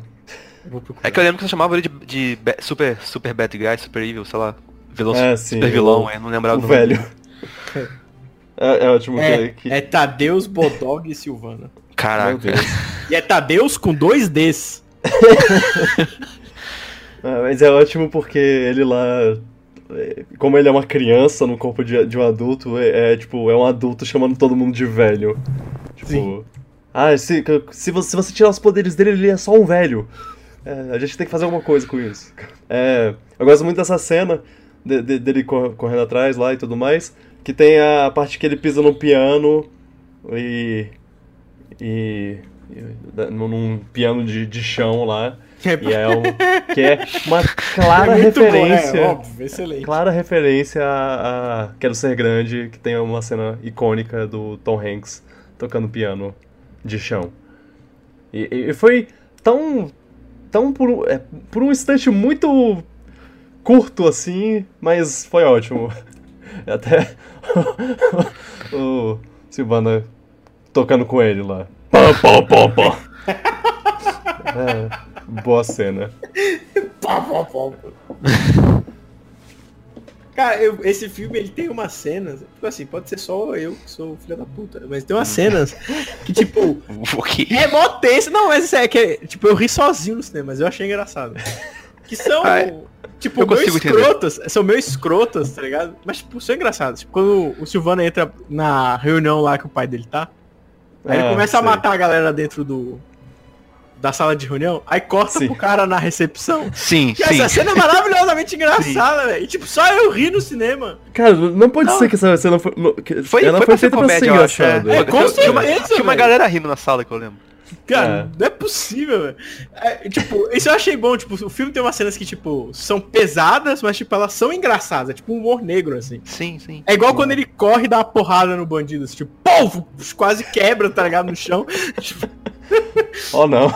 Eu. É que eu lembro que você chamava ele de, de super, super bad guy, super evil, sei lá. Vilão, É, sim, super vilão, o- é, não lembrava O nome velho. É, é ótimo É, que, é Tadeus, Bodog e Silvana. Meu Caraca. Deus. E é Tadeus com dois Ds. Ah, mas é ótimo porque ele lá. é, Como ele é uma criança no corpo de, de um adulto, é, é, tipo, é um adulto chamando todo mundo de velho. Tipo. Sim. Ah, se, se, você, se você tirar os poderes dele, ele é só um velho. É, a gente tem que fazer alguma coisa com isso. É, eu gosto muito dessa cena de- de- dele cor- correndo atrás lá e tudo mais. Que tem a parte que ele pisa no piano e. E. e num piano de, de chão lá. E é um, que é uma clara é referência. bom, é, óbvio, excelente. Clara referência a, a Quero Ser Grande, que tem uma cena icônica do Tom Hanks tocando piano de chão. E, e- foi tão. tão por, é, por um instante muito curto assim, mas foi ótimo. Até o Silvana tocando com ele lá. Pá, pá, pá, pá. É, boa cena. Cara, eu- esse filme ele tem umas cenas, tipo assim, pode ser só eu que sou filho da puta, mas tem umas cenas que, tipo, O que? é mó tenso. Não, mas isso é que, tipo, eu ri sozinho no cinema, mas eu achei engraçado. Que são, Ah, tipo, meio entender. escrotas, são meio escrotas, tá ligado? Mas, tipo, são engraçados. Tipo, quando o Silvano entra na reunião lá que o pai dele tá, aí ele Ah, começa a sei. matar a galera dentro do... Da sala de reunião, aí corta Sim. pro cara na recepção. Sim, Que sim. essa cena é maravilhosamente engraçada, velho. E tipo, só eu ri no cinema. Cara, não pode Não. ser que essa cena foi. no- que Foi, ela foi foi feita pra ser comédia, eu acho. engraçada. É, É, com tinha uma, certeza, tinha uma galera rindo na sala que eu lembro. Cara, É. não é possível, velho. É, tipo, isso eu achei bom, tipo, o filme tem umas cenas que, tipo, são pesadas, mas, tipo, elas são engraçadas. É tipo um humor negro, assim. Sim, sim. É igual quando ele corre e dá uma porrada no bandido, assim, tipo, povo, quase quebra, tá ligado, no chão. Tipo, Oh, não.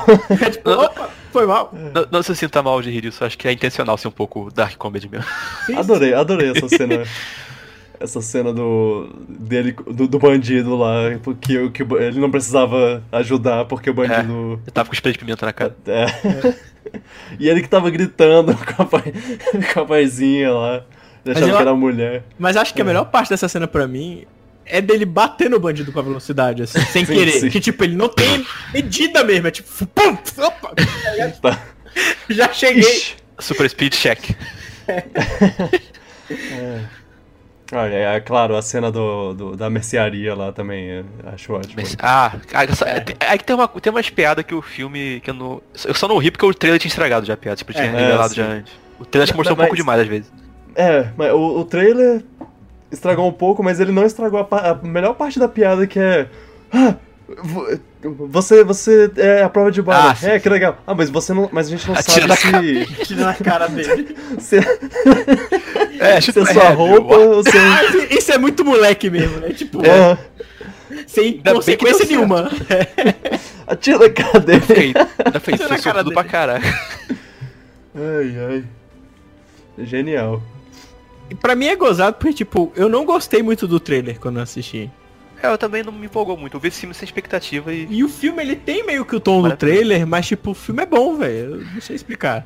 é tipo, opa, foi mal. Não, não se sinta mal de rir disso, acho que é intencional ser um pouco dark comedy mesmo. Adorei, adorei essa cena. Essa cena do. dele, do, do bandido lá, porque que ele não precisava ajudar porque o bandido. Eu tava com spray de pimenta na cara. É. E ele que tava gritando com a, pai, com a paizinha lá. Achando eu- que era mulher. Mas acho que a melhor parte dessa cena pra mim é dele bater no bandido com a velocidade, assim, sem Sim, querer. sim. Que, tipo, ele não tem medida mesmo, é tipo, pum, opa, Tá. já cheguei. Ixi. Super speed check. Olha, é, claro, a cena do, do- da mercearia lá também, é, acho ótimo. Ah, aí que tem, uma, tem umas piadas que o filme. que eu não. Eu só não ri porque o trailer tinha estragado já a piada, tipo, tinha É, revelado é, já antes. O trailer acho que mostrou um Mas- pouco demais às vezes. É, mas o, o trailer estragou um pouco, mas ele não estragou a, a melhor parte da piada que é. Ah, você, você é a prova de bala. Ah, é, que legal. Ah, mas você não. Mas a gente não Atira sabe se. Tira na cara dele. se, É, se é sua roupa ou se. Isso é muito moleque mesmo, né? Tipo, É, sem Ainda consequência nenhuma. atira na cara dele. Ainda fez Tira na isso cara tudo dele. pra caralho. Ai, ai. Genial. E pra mim é gozado porque, tipo, eu não gostei muito do trailer quando eu assisti. É, eu também não me empolgou muito. Eu vi esse filme sem expectativa e. E o filme, ele tem meio que o tom do trailer, mas, tipo, o filme é bom, velho. Não sei explicar.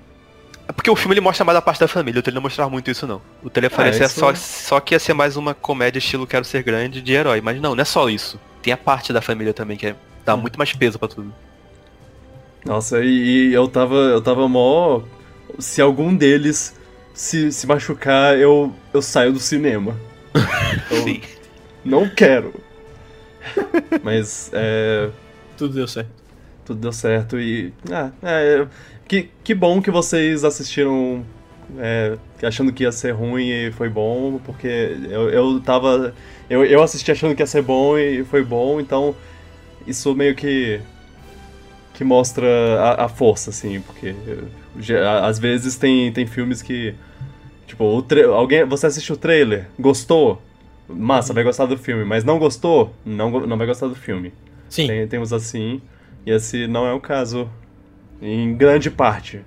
É porque o filme ele mostra mais a parte da família, o trailer não mostrava muito isso não. O trailer Ah, parecia isso só, é- só que ia ser mais uma comédia estilo Quero Ser Grande de herói. Mas não, não é só isso. Tem a parte da família também, que é, dá muito mais peso pra tudo. Nossa, e, e eu tava. Eu tava mó. Se algum deles se, se machucar, eu, eu saio do cinema. Eu Sim. não quero. Mas é. Tudo deu certo. Tudo deu certo e. Ah, é. Que, que bom que vocês assistiram é, achando que ia ser ruim e foi bom, porque eu, eu tava. Eu, eu assisti achando que ia ser bom e foi bom, então isso meio que. que mostra a, a força, assim, porque já- às vezes tem, tem filmes que. Tipo, alguém, você assistiu o trailer, gostou? Massa, vai gostar do filme, mas não gostou? Não, não vai gostar do filme. Sim. Tem, temos assim, e esse não é o caso, em grande parte.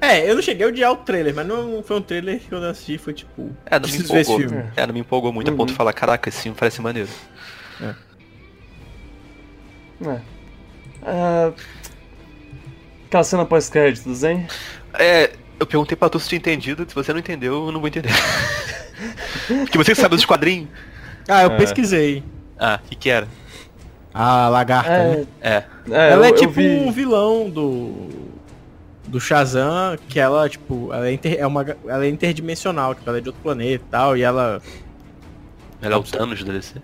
É, eu não cheguei a odiar o trailer, mas não foi um trailer que eu assisti, foi tipo. É, não me preciso ver esse empolgou. filme. É, não me empolgou muito a ponto de falar, caraca, esse filme parece maneiro. É. Ah, aquela cena pós-créditos, hein? É, eu perguntei pra tu se tinha entendido, se você não entendeu, eu não vou entender. Porque você que sabe dos quadrinhos. Ah, eu É. pesquisei. Ah, o que que era? A lagarta, né? É. é, ela eu- é eu tipo vi- um vilão do. Do Shazam, que ela, tipo, ela é, inter- é uma, ela é interdimensional, tipo, ela é de outro planeta e tal, e ela. Ela é o Thanos do DLC.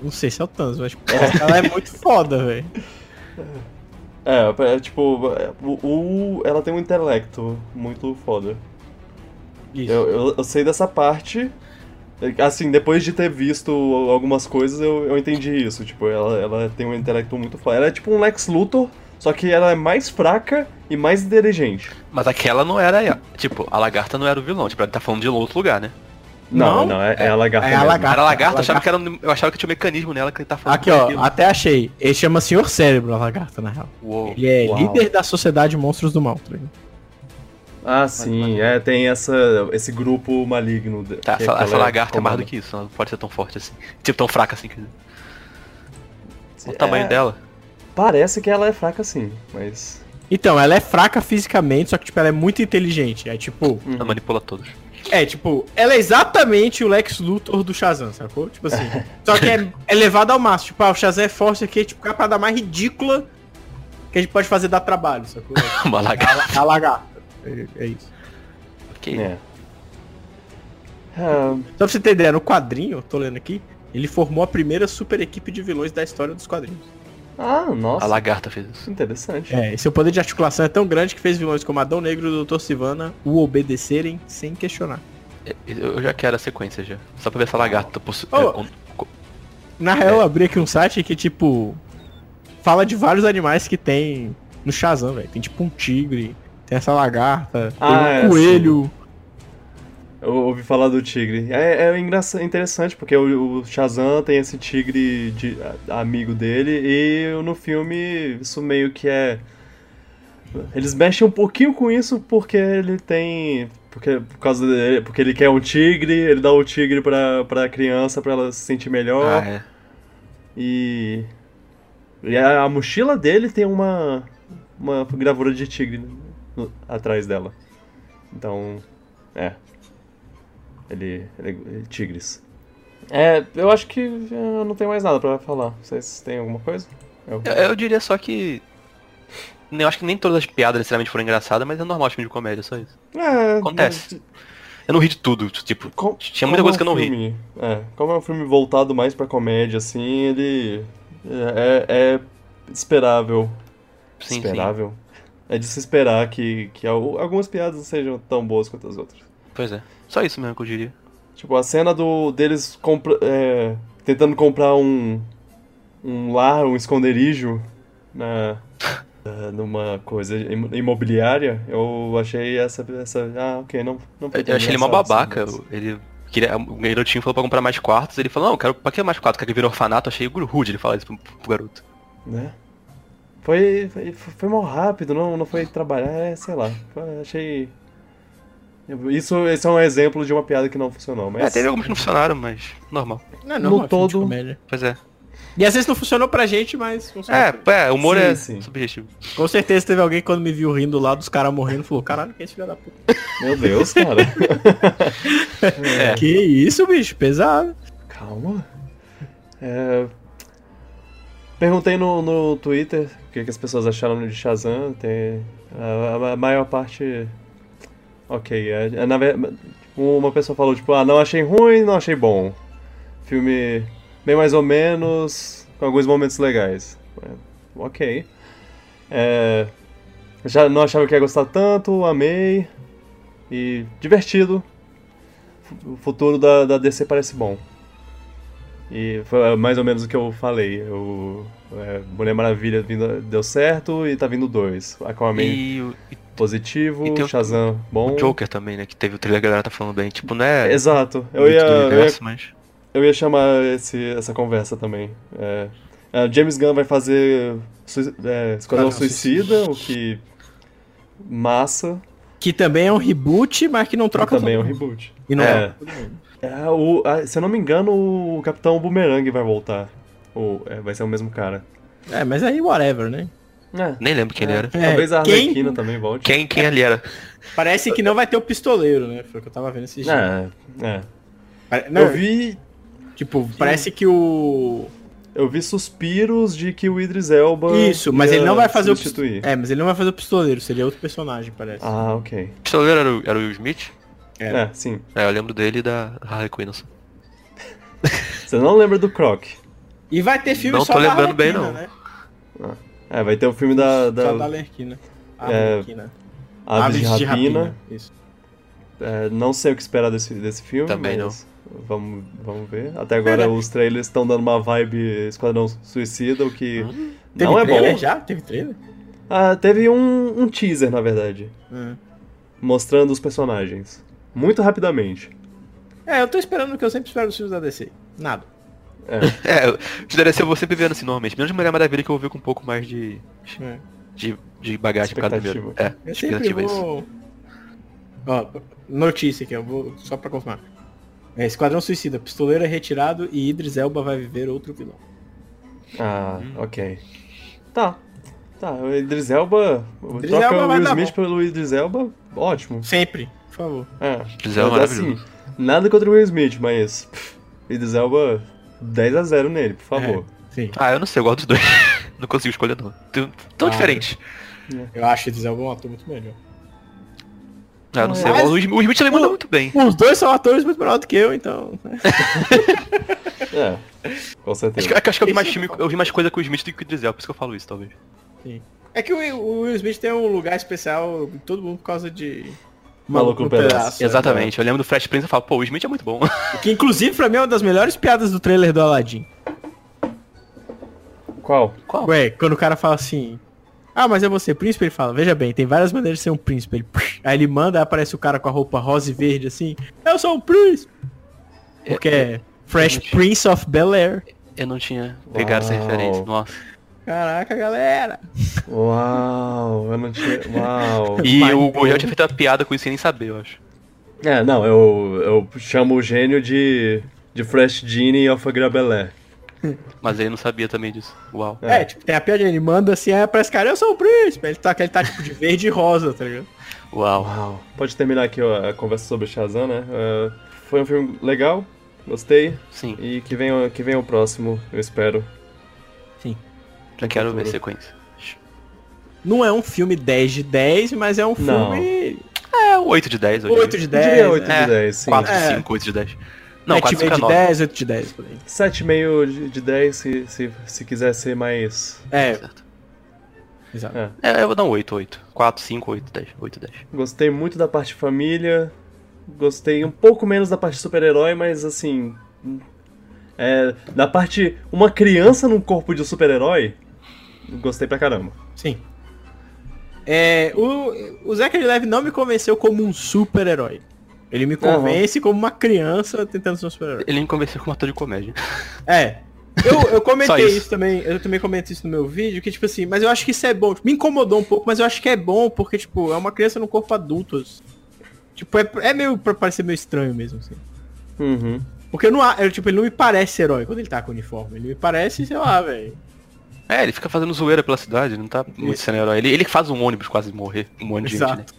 Não sei se é o Thanos, mas tipo, ela é muito foda, velho. É, é, tipo, é, o, o- ela tem um intelecto muito foda. Isso. Eu, eu, eu sei dessa parte. Assim, depois de ter visto algumas coisas, eu, eu entendi isso. Tipo, ela, ela tem um intelecto muito foda. Ela é tipo um Lex Luthor, só que ela é mais fraca e mais inteligente. Mas aquela não era, tipo, a lagarta não era o vilão, tipo, ela tá falando de outro lugar, né? Não, Não, não, é, é a lagarta. é a lagarta. era a lagarta, a eu achava lagarta. que era, eu achava que tinha um mecanismo nela que ele tá falando. Aqui, ó, daquilo. até achei. Ele chama Senhor Cérebro, a lagarta, na real. Uou. Ele é Uau. líder da Sociedade Monstros do Mal, tá ligado? Ah, sim, é, tem essa, esse grupo maligno. Tá, essa, que essa ela lagarta é mais do que isso, ela não pode ser tão forte assim. Tipo, tão fraca assim, quer dizer. O tamanho É, dela. Parece que ela é fraca sim, mas. Então, ela é fraca fisicamente, só que, tipo, ela é muito inteligente. É tipo. Ela manipula todos. É, tipo, ela é exatamente o Lex Luthor do Shazam, sacou? Tipo assim. só que é, é levado ao máximo. Tipo, ah, o Shazam é forte aqui, tipo, a parada mais ridícula que a gente pode fazer dar trabalho, sacou? Uma lagarta. A, a lagarta. É, é isso. Ok. É. Ah, Só pra você ter ideia, no quadrinho, tô lendo aqui, ele formou a primeira super equipe de vilões da história dos quadrinhos. ah, nossa. A lagarta fez isso. Interessante. É, e seu poder de articulação é tão grande que fez vilões como Adão Negro e o Dr. Sivana o obedecerem sem questionar. Eu eu já quero a sequência já. Só pra ver essa lagarta. possu- Oh. é, Na real, eu abri aqui um site que, tipo, fala de vários animais que tem no Shazam, velho. Tem tipo um tigre, tem essa lagarta, Ah, tem um é, coelho. Eu ouvi falar do tigre. É, é interessante, porque o, o Shazam tem esse tigre de, amigo dele, e no filme isso meio que é. Eles mexem um pouquinho com isso porque ele tem. Porque, por causa dele, porque ele quer um tigre, ele dá o tigre pra, pra criança pra ela se sentir melhor. Ah, é. E. E a, a mochila dele tem uma. Uma gravura de tigre no- atrás dela. Então. É. Ele. ele é tigres. É, eu acho que eu não tenho mais nada pra falar. Vocês têm alguma coisa? Eu- Eu, eu diria só que. Eu acho que nem todas as piadas necessariamente foram engraçadas, mas é normal filme de comédia, só isso. É, Acontece. mas- Eu não ri de tudo, tipo, com- tinha muita coisa que eu não é um ri. filme- É, como é um filme voltado mais pra comédia, assim, ele. É, é esperável. Sim, sim. É de se esperar que, que al- algumas piadas não sejam tão boas quanto as outras. Pois é. Só isso mesmo que eu diria. Tipo, a cena do deles compra, é, tentando comprar um, um lar, um esconderijo na, numa coisa im- imobiliária, eu achei essa. essa ah, ok, não, não Eu, achei ele mó engraçado babaca. assim, mas- Ele queria, o garotinho falou pra comprar mais quartos. Ele falou, não, eu quero, pra que mais quartos? Quer que vire orfanato? Eu achei rude ele falar isso pro, pro garoto. Né? Foi, foi, foi mal rápido, não, não foi trabalhar, é, sei lá. Achei. Isso, esse é um exemplo de uma piada que não funcionou, mas. É, teve alguns que não funcionaram, mas normal. Não, No não, é filme de todo- comédia. Pois é. E às vezes não funcionou pra gente, mas funcionou. É, é, o humor Sim, é sim. subjetivo. Com certeza teve alguém que quando me viu rindo lá dos caras morrendo falou, caralho, quem é esse filho da puta? Meu Deus, cara. É. Que isso, bicho, pesado. Calma. É, Perguntei no, no Twitter que, que as pessoas acharam de Shazam. Tem... A, a- maior parte. Ok. É, é, na ve- Uma pessoa falou, tipo, ah, não achei ruim, não achei bom. Filme bem mais ou menos, com alguns momentos legais. É, ok. É, Já não achava que ia gostar tanto, amei. E divertido. O futuro da, da DC parece bom. E foi mais ou menos o que eu falei. O é, Mulher Maravilha vindo, deu certo e tá vindo dois. Aquaman E e positivo, e o- Shazam bom. o Joker também, né? Que teve o trailer que a galera tá falando bem. Tipo, não é. Exato. Eu ia, do eu ia, universo, mas. eu ia chamar esse, essa conversa também. É, é, James Gunn vai fazer sui- é, Esquadrão Suicida, o que. Massa. Que também é um reboot, mas que não troca também é um reboot. E não É. é. É, o, a- se eu não me engano, o Capitão Boomerang vai voltar. Ou é, vai ser o mesmo cara. É, mas aí whatever, né? É, Nem lembro quem ele era. É, Talvez a quem- Arlequina também volte. Quem, quem ele era? Parece que não vai ter o pistoleiro, né? Foi o que eu tava vendo esses dias. É, é. Pare- Não, Eu vi Tipo, parece que o. Eu vi suspiros de que o Idris Elba. Isso, mas ia ele não vai fazer o substituir. pistoleiro. É, mas ele não vai fazer o pistoleiro, seria outro personagem, parece. Ah, ok. O pistoleiro era o, era o Will Smith? É. É, sim. É, eu lembro dele e da Harley Quinn. Você não lembra do Croc? E vai ter filme Não só tô da lembrando bem, não. Né? É, vai ter o filme da, Só da da Arlequina. É, Arlequina. Aves de Rapina. Isso. É, não sei o que esperar desse, desse filme. Também mas Vamos, vamos ver. Até agora Verdade. os trailers estão dando uma vibe Esquadrão Suicida, o que Teve não é trailer bom. já? Teve trailer? Ah, teve um, um teaser, na verdade, Hum. mostrando os personagens. Muito rapidamente. É, eu tô esperando o que eu sempre espero dos filmes da DC. Nada. É. É, eu- de DLC eu vou sempre vendo assim normalmente. Menos de Mulher Maravilha que eu vou ver com um pouco mais de, É. de, de bagagem causa do primeiro. É, Eu sempre é isso. vou Ó, notícia aqui, eu vou só pra confirmar. É, Esquadrão Suicida, pistoleiro é retirado e Idris Elba vai viver outro vilão. Ah, ok. Tá. Tá, o Idris Elba. Idris troca Elba o Will Smith pelo Idris Elba, ótimo. Sempre, por favor. É. Idris Elba Mas, maravilhoso. nada contra o Will Smith, mas. pff, Idris Elba 10 a 0 nele, por favor. Sim. Ah, eu não sei, eu gosto dos dois. não consigo escolher não. Tão, Ah, diferente. Eu acho Idris Elba um ator muito melhor. Ah, eu não sei. Mas- O Smith também manda muito bem. Os dois são atores muito melhores do que eu, então. né? É. Com Acho certeza. que, acho que eu vi mais é filme, eu vi mais coisa com o Smith do que o Idris Elba, por isso que eu falo isso, talvez. É que o, o Will Smith tem um lugar especial em todo mundo por causa de. Maluco no Pedaço. é. Exatamente. Eu lembro do Fresh Prince e falo, pô, o Smith é muito bom. Que inclusive pra mim é uma das melhores piadas do trailer do Aladdin. Qual? Qual? Ué, quando o cara fala assim. Ah, mas é você, príncipe? Ele fala, veja bem, tem várias maneiras de ser um príncipe. Ele, aí ele manda, aí aparece o cara com a roupa rosa e verde assim. Eu sou um príncipe! Porque é Fresh Gente. Prince of Bel Air. Eu não tinha pegado essa Uau. referência. Nossa. Caraca, galera! Uau, eu não tinha. Uau. E o. Gurgel tinha feito a piada com isso sem nem saber, eu acho. É, não, eu, eu chamo o gênio de. de Fresh Genie of a Grabelé. Mas ele não sabia também disso. Uau. É, tipo, tem a piadinha, ele manda assim, aí aparece o cara, eu sou o príncipe. Ele tá, ele tá tipo de verde e rosa, tá ligado? Uau. Uau. Pode terminar aqui ó, a conversa sobre Shazam, né? É, foi um filme legal, gostei. Sim, E que venha, que venha o próximo, eu espero. Já quero ver a futuro. sequência. Não é um filme 10 de 10, mas é um Não. filme É, 8 de 10 hoje. 8 de Eu 10. diria 8 é. de 10, sim. 4 de É. 5, 8 de 10. Não, 7,5 4 de de 9. 10, 8 de 10, por aí. 7,5 de, de 10 se, se, se quiser ser mais. É, Certo. exato. É. É, eu vou dar um 8, 8. 4, 5, 8, 10. 8, 10. Gostei muito da parte família. Gostei um pouco menos da parte super-herói, mas assim. É, da parte. Uma criança num corpo de super-herói. Gostei pra caramba. Sim. É, o, o Zachary Levi não me convenceu como um super-herói. Ele me convence como uma criança tentando ser um super-herói. Ele me convenceu como ator de comédia. É. Eu, eu comentei isso. isso. também, eu também comentei isso no meu vídeo, que tipo assim, mas eu acho que isso é bom. Tipo, me incomodou um pouco, mas eu acho que é bom, porque, tipo, é uma criança no corpo adulto. assim. Tipo, é, é meio pra parecer meio estranho mesmo, assim. Uhum. Porque eu não, eu, tipo, ele não me parece herói quando ele tá com o uniforme. Ele me parece, sei lá, velho. É, ele fica fazendo zoeira pela cidade, não tá muito sendo herói. Ele, ele faz um ônibus quase morrer. Um monte de gente, né? Exato.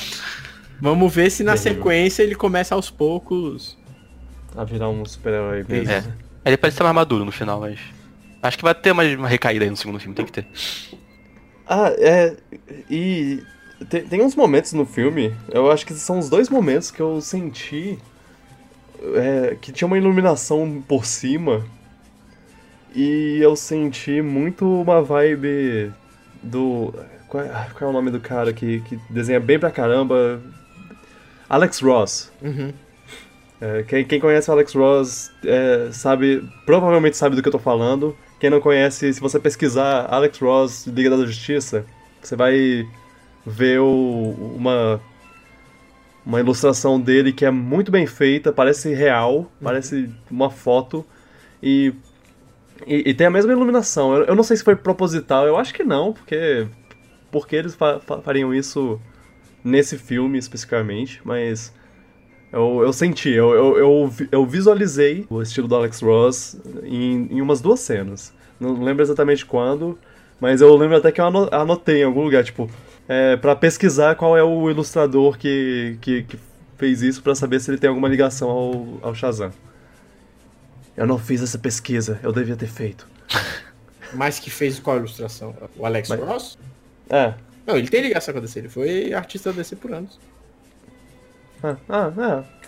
Vamos ver se na sequência ele começa aos poucos. A virar um super-herói mesmo. É. Ele parece ser mais maduro no final, mas. Acho que vai ter mais uma recaída aí no segundo filme, tem que ter. Ah, é. E. Tem, tem uns momentos no filme, eu acho que são os dois momentos que eu senti. é, que tinha uma iluminação por cima. E eu senti muito uma vibe do. Qual é, qual é o nome do cara que, que desenha bem pra caramba? Alex Ross. Uhum. É, quem, quem conhece o Alex Ross é, sabe, provavelmente sabe do que eu tô falando. Quem não conhece, se você pesquisar Alex Ross Liga da Justiça, você vai ver o- uma uma ilustração dele que é muito bem feita, parece real, parece uma foto e, e, e tem a mesma iluminação. Eu, eu não sei se foi proposital, eu acho que não, porque porque eles fa- fa- fariam isso nesse filme especificamente, mas eu, eu senti, eu, eu, eu, eu visualizei o estilo do Alex Ross em, em umas duas cenas. Não lembro exatamente quando, mas eu lembro até que eu ano- anotei em algum lugar, tipo, é, para pesquisar qual é o ilustrador que, que, que fez isso pra saber se ele tem alguma ligação ao, ao Shazam. Eu não fiz essa pesquisa, eu devia ter feito. Mas que fez qual ilustração? O Alex Mas- Ross? É. Não, ele tem ligação com a DC, ele foi artista da DC por anos. Ah, ah, é.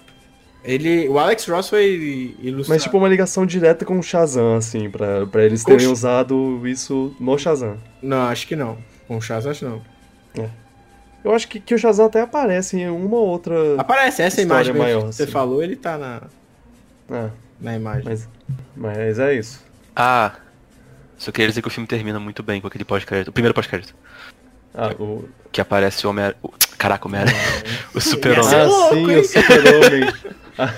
Ele, o Alex Ross foi ilustrado. Mas tipo uma ligação direta com o Shazam, assim, pra, pra eles terem usado isso no Shazam. Não, acho que não. Com o Chaz, acho não. Eu acho que, que o Shazam até aparece em uma ou outra. Aparece essa imagem maior, que você assim. falou, ele tá na, É, na imagem. mas, mas é isso. Ah, só queria dizer que o filme termina muito bem com aquele pós-crédito. O primeiro pós-crédito. Ah, o, Que aparece o Homem. o- Caraca, o Homem. o Super-Homem. é ah sim, hein? o Super-Homem. Ah,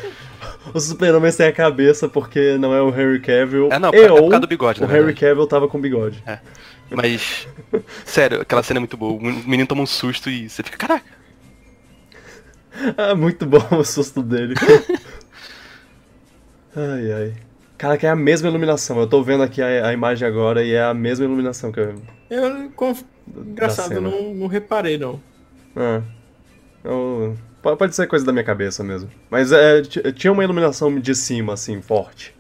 o Super-Homem sem a cabeça porque não é o Harry Cavill. É, não, e é por causa do bigode, O Harry. Cavill tava com bigode. Mas. Sério, aquela cena é muito boa. O menino toma um susto e você fica, caraca. Ah, muito bom o susto dele. ai, ai. Cara, que é a mesma iluminação. Eu tô vendo aqui a, a imagem agora e é a mesma iluminação que eu. Eu, engraçado, eu não, não reparei, não. Ah. Eu- po- Pode ser coisa da minha cabeça mesmo. Mas é, ti- tinha uma iluminação de cima, assim, forte.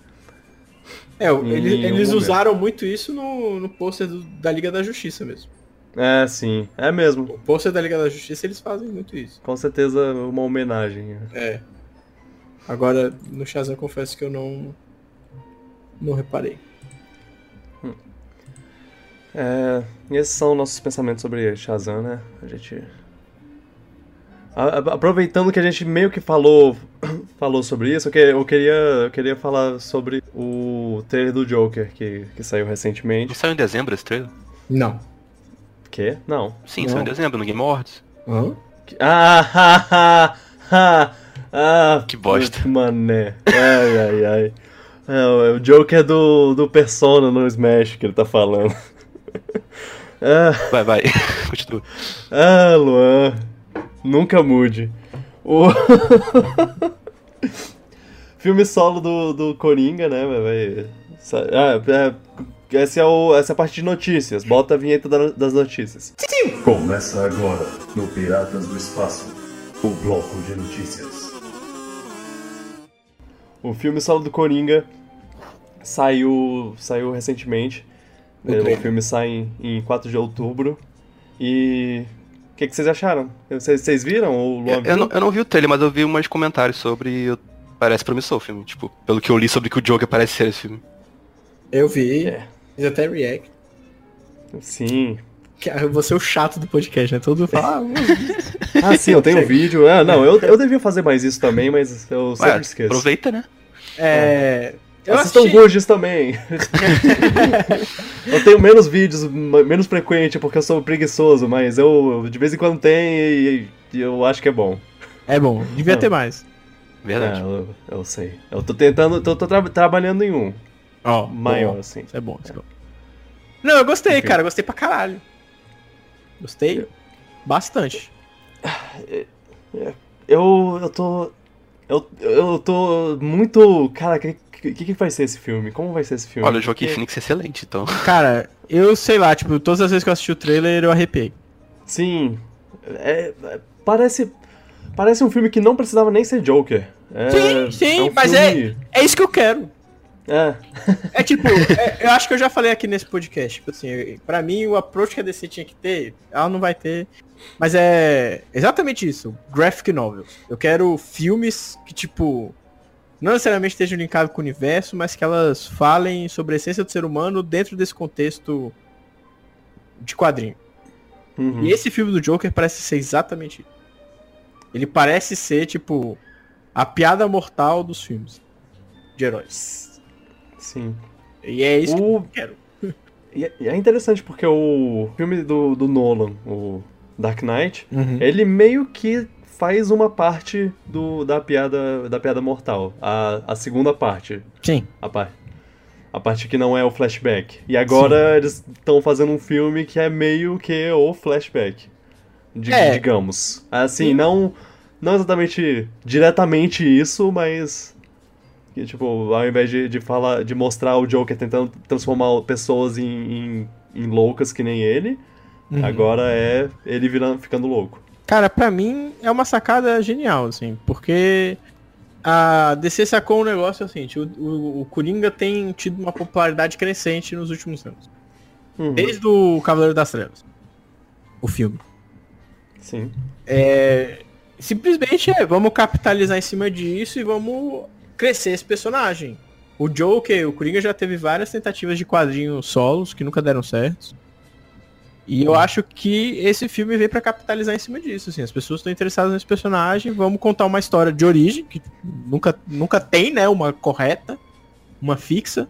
É, eles, usaram muito isso no, no pôster da Liga da Justiça mesmo. É, sim. É mesmo. O pôster da Liga da Justiça eles fazem muito isso. Com certeza uma homenagem. É. Agora, no Shazam, confesso que eu não. Não reparei. É, e esses são nossos pensamentos sobre Shazam, né? A gente. A- Aproveitando que a gente meio que falou falou sobre isso, eu que- eu queria, eu queria falar sobre o trailer do Joker que, que saiu Não recentemente. saiu em dezembro esse trailer? Não. Que? Não. Sim, Não. saiu em dezembro no Game Awards. Hã? Ah, ha, ha, ha, ah, Que bosta. putz, Mané. Ai, ai, ai. É, o o Joker do, do Persona no Smash que ele tá falando. ah, Vai, vai. Continua. Ah, Luan, nunca mude. O filme solo do, do Coringa, né? Vai, Ah, é, esse é o, essa é a parte de notícias. Bota a vinheta da- das notícias. Começa agora no Piratas do Espaço, o bloco de notícias. O filme solo do Coringa saiu, saiu recentemente. O filme sai em, em 4 de outubro. E. O que, que vocês acharam? Vocês, vocês viram? O Luan Eu, viu? eu não, eu não vi o trailer, mas eu vi umas comentários sobre parece promissor o filme. Tipo, pelo que eu li sobre que o Joker parece ser esse filme. Eu vi. É. Fiz até react. Sim. Que Eu vou ser o chato do podcast, né? Todo mundo fala. "Ah, Ah, sim, eu tenho vídeo. Ah, não, eu, eu devia fazer mais isso também, mas eu sempre Ué, esqueço. aproveita, né? é. Eu Assistam assisti... Gurges também. eu tenho menos vídeos, menos frequente, porque eu sou preguiçoso, mas eu de vez em quando tenho e, e eu acho que é bom. É bom, devia Ah. ter mais. Verdade. É, eu, eu sei. Eu tô tentando, tô, tô tra- trabalhando em um Ó, maior, bom. assim. Isso é bom, isso é bom. Não, eu gostei, Enfim. cara. eu Gostei pra caralho. Gostei bastante. Eu, eu tô. Eu, eu tô muito. Cara, o que, que, que vai ser esse filme? Como vai ser esse filme? Olha, o Joaquim Porque- Phoenix é excelente, então. Cara, eu sei lá, tipo, todas as vezes que eu assisti o trailer eu arrepiei. Sim. É, é- parece. Parece um filme que não precisava nem ser Joker. É, Sim, sim, um mas filme- É isso que eu quero. É. É tipo, é- eu acho que eu já falei aqui nesse podcast. Tipo assim, pra mim o approach que a DC tinha que ter, ela não vai ter. Mas é exatamente isso. Graphic novels. Eu quero filmes que, tipo, não necessariamente estejam linkados com o universo, mas que elas falem sobre a essência do ser humano dentro desse contexto de quadrinho. Uhum. E esse filme do Joker parece ser exatamente isso. Ele parece ser, tipo, a piada mortal dos filmes de heróis. Sim. E é isso que O- eu quero. E é- e é interessante porque o filme do, do Nolan, o Dark Knight, Uhum. ele meio que faz uma parte do, da piada da piada mortal. A, a segunda parte. Sim. A, par, a parte que não é o flashback. E agora eles estão fazendo um filme que é meio que o flashback. di- É. Digamos. Assim, Sim. não, não exatamente diretamente isso, mas. Que, tipo, ao invés de, de falar, de mostrar o Joker tentando transformar pessoas em, em, em loucas que nem ele, Uhum. agora é ele virando, ficando louco. Cara, pra mim é uma sacada genial, assim, porque a DC sacou um negócio assim, o, o, o Coringa tem tido uma popularidade crescente nos últimos anos. Uhum, Desde o Cavaleiro das Trevas. O filme. Sim. É, simplesmente é, vamos capitalizar em cima disso e vamos crescer esse personagem. O Joker, o Coringa já teve várias tentativas de quadrinhos solos que nunca deram certo. E eu acho que esse filme veio pra capitalizar em cima disso, assim. As pessoas estão interessadas nesse personagem, vamos contar uma história de origem, que nunca, nunca tem, né, uma correta, uma fixa.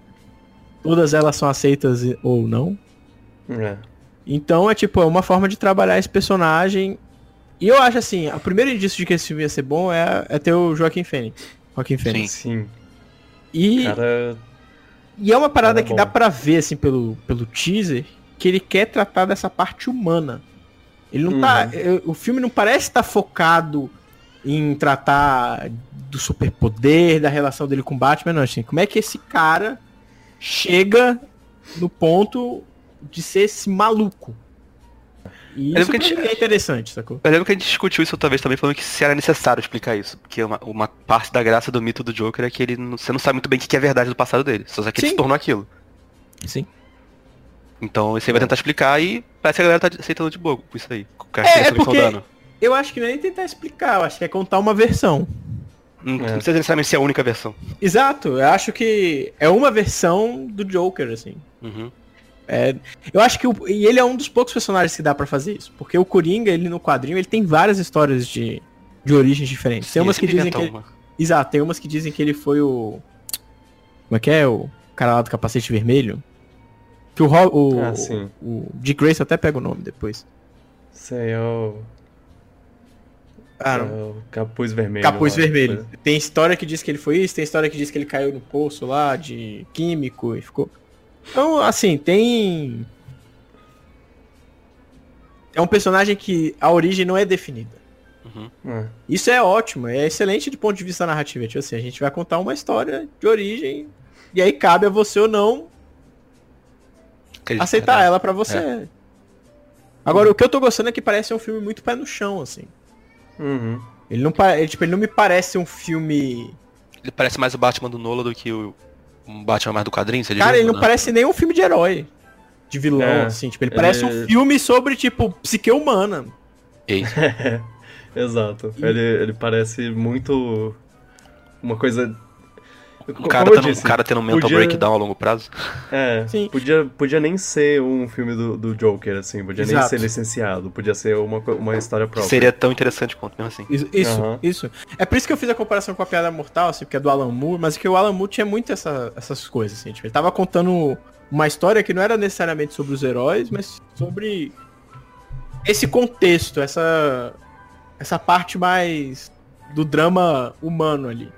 Todas elas são aceitas ou não. É. Então é tipo, é uma forma de trabalhar esse personagem. E eu acho assim, o primeiro indício de que esse filme ia ser bom é, é ter o Joaquim Fênix. Joaquim Fênix. Sim. E, Cara. e é uma parada cara que bom. dá pra ver, assim, pelo, pelo teaser, que ele quer tratar dessa parte humana. Ele não tá. Uhum. eh, O filme não parece estar focado em tratar do superpoder, da relação dele com o Batman, não, assim, como é que esse cara chega no ponto de ser esse maluco? E Eu isso lembro que a pra gente- é interessante, sacou? Eu lembro que a gente discutiu isso outra vez também, falando que se era necessário explicar isso. Porque uma, uma parte da graça do mito do Joker é que ele não- você não sabe muito bem o que é verdade do passado dele. Só que ele se tornou aquilo. Sim. Então você vai tentar explicar e parece que a galera tá aceitando de boa com isso aí. Com o É, que é porque-. Eu acho que não é nem tentar explicar, eu acho que é contar uma versão. Não, não É. precisa necessariamente ser a única versão. Exato, eu acho que é uma versão do Joker, assim. Uhum. É, eu acho que o, e ele é um dos poucos personagens que dá pra fazer isso, porque o Coringa, ele no quadrinho, ele tem várias histórias de, de origens diferentes. Tem umas que dizem que ele, uma. exato, tem umas que dizem que ele foi o como é que é o cara lá do capacete vermelho? Que o o, Ah, sim. o Dick Grayson até pega o nome depois. Sei, é o. Ah, é não. o capuz vermelho. Capuz lá. vermelho. Tem história que diz que ele foi isso, tem história que diz que ele caiu no poço lá de químico e ficou. Então, assim, tem. É um personagem que a origem não é definida. Uhum. É. Isso é ótimo, é excelente do ponto de vista narrativo. Tipo assim, a gente vai contar uma história de origem e aí cabe a você ou não Acredito, aceitar verdade. ela pra você. Agora, o que eu tô gostando é que parece um filme muito pé no chão, assim. Uhum. Ele não, ele, tipo, ele não me parece um filme Ele parece mais o Batman do Nola do que o um Batman mais do quadrinho, você Cara, diria, ele não né? parece nem um filme de herói. De vilão, É, assim. Tipo, ele ele- parece um filme sobre, tipo, psique humana. É. Exato. Ele, ele parece muito. Uma coisa. Como cara, tendo, um disse, cara tendo um mental podia- breakdown a longo prazo. É, Sim. Podia, podia nem ser um filme do, do Joker, assim, podia nem Exato. ser licenciado, podia ser uma, uma história própria. Seria tão interessante quanto mesmo assim. Isso, isso, Aham. isso. É por isso que eu fiz a comparação com a Piada Mortal, assim, porque é do Alan Moore, mas que o Alan Moore tinha muito essa- essas coisas, assim. Tipo, ele tava contando uma história que não era necessariamente sobre os heróis, mas sobre esse contexto, essa, essa parte mais do drama humano ali.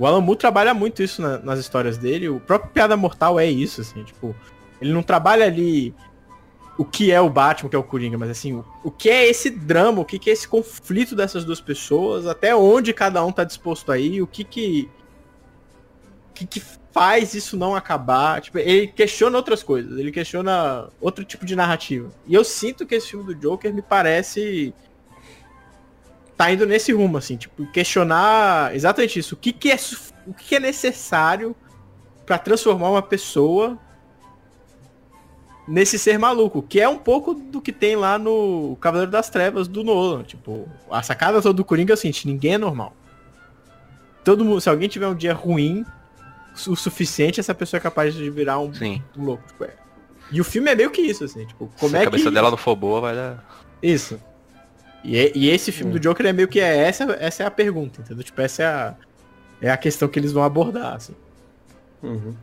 O Alan Moore trabalha muito isso na- nas histórias dele. O próprio Piada Mortal é isso, assim, tipo, ele não trabalha ali o que é o Batman, que é o Coringa, mas assim, o, o que é esse drama, o que, que é esse conflito dessas duas pessoas, até onde cada um tá disposto a ir, o que que. Que, que faz isso não acabar. Tipo, ele questiona outras coisas, ele questiona outro tipo de narrativa. E eu sinto que esse filme do Joker me parece. Tá indo nesse rumo, assim, tipo, questionar exatamente isso. O que, que é o que, que é necessário pra transformar uma pessoa nesse ser maluco, que é um pouco do que tem lá no Cavaleiro das Trevas do Nolan. Tipo, a sacada toda do Coringa é o seguinte, ninguém é normal. Todo mundo, se alguém tiver um dia ruim, o suficiente, essa pessoa é capaz de virar um, um louco. Tipo, é. E o filme é meio que isso, assim, tipo, como Se é a cabeça que... dela não for boa, vai dar. Isso. E, é- e esse filme do Joker é meio que é essa, essa é a pergunta, entendeu? Tipo, essa é a, é a questão que eles vão abordar, assim. Uhum.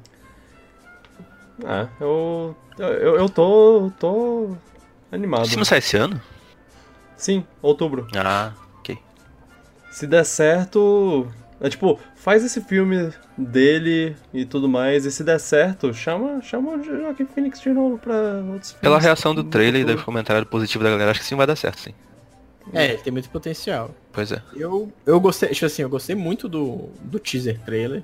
Ah, eu, eu. Eu tô. tô. animado. Esse filme sai esse ano? Sim, outubro. Ah, ok. Se der certo. É tipo, faz esse filme dele e tudo mais, e se der certo, chama, chama o Joaquim Phoenix de novo pra outros filmes. Pela reação do trailer e do comentário positivo da galera, acho que sim vai dar certo, sim. É, ele tem muito potencial. Pois é. Eu, eu gostei, tipo assim, eu gostei muito do, do teaser trailer.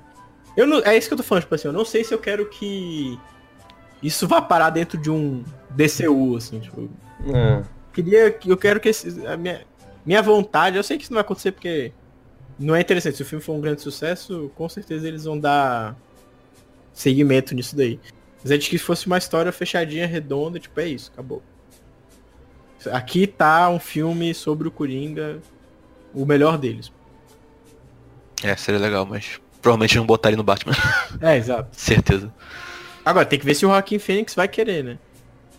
Eu não, é isso que eu tô falando, tipo assim, eu não sei se eu quero que isso vá parar dentro de um DCU, assim, tipo, É. queria que eu quero que esse, a minha, minha vontade, eu sei que isso não vai acontecer porque não é interessante. Se o filme for um grande sucesso, com certeza eles vão dar seguimento nisso daí. Mas é de que fosse uma história fechadinha, redonda, tipo, é isso, acabou. Aqui tá um filme sobre o Coringa, o melhor deles. É, seria legal, mas provavelmente não botar ele no Batman. É, exato. Certeza. Agora, tem que ver se o Joaquim Fênix vai querer, né?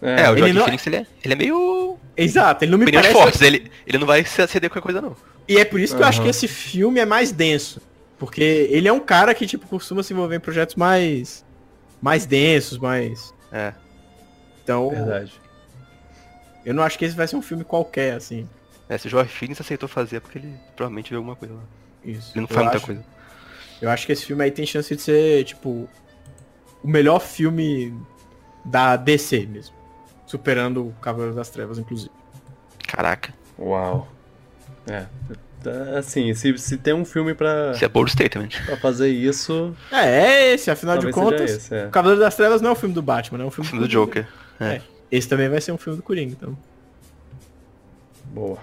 É, o ele Joaquim não- Phoenix, ele é, ele é meio... Exato, ele não me parece... fortes, ele, ele não vai se aceder com qualquer coisa, não. E é por isso que eu acho que esse filme é mais denso. Porque ele é um cara que, tipo, costuma se envolver em projetos mais. mais densos, mais. É. Então, Verdade. Eu não acho que esse vai ser um filme qualquer, assim. É, se o Joaquim Phoenix aceitou fazer é porque ele provavelmente viu alguma coisa lá. Isso. Ele não Eu faz muita acho- coisa. Eu acho que esse filme aí tem chance de ser, tipo, o melhor filme da DC mesmo. Superando o Cavaleiro das Trevas, inclusive. Caraca. Uau. É. tá, assim, se, se tem um filme pra, Isso é bold statement. pra fazer isso, É, é esse, afinal de contas. esse, é. O Cavaleiro das Trevas não é um filme do Batman, é um filme, O filme do Joker. É. Esse também vai ser um filme do Coringa, então. Boa.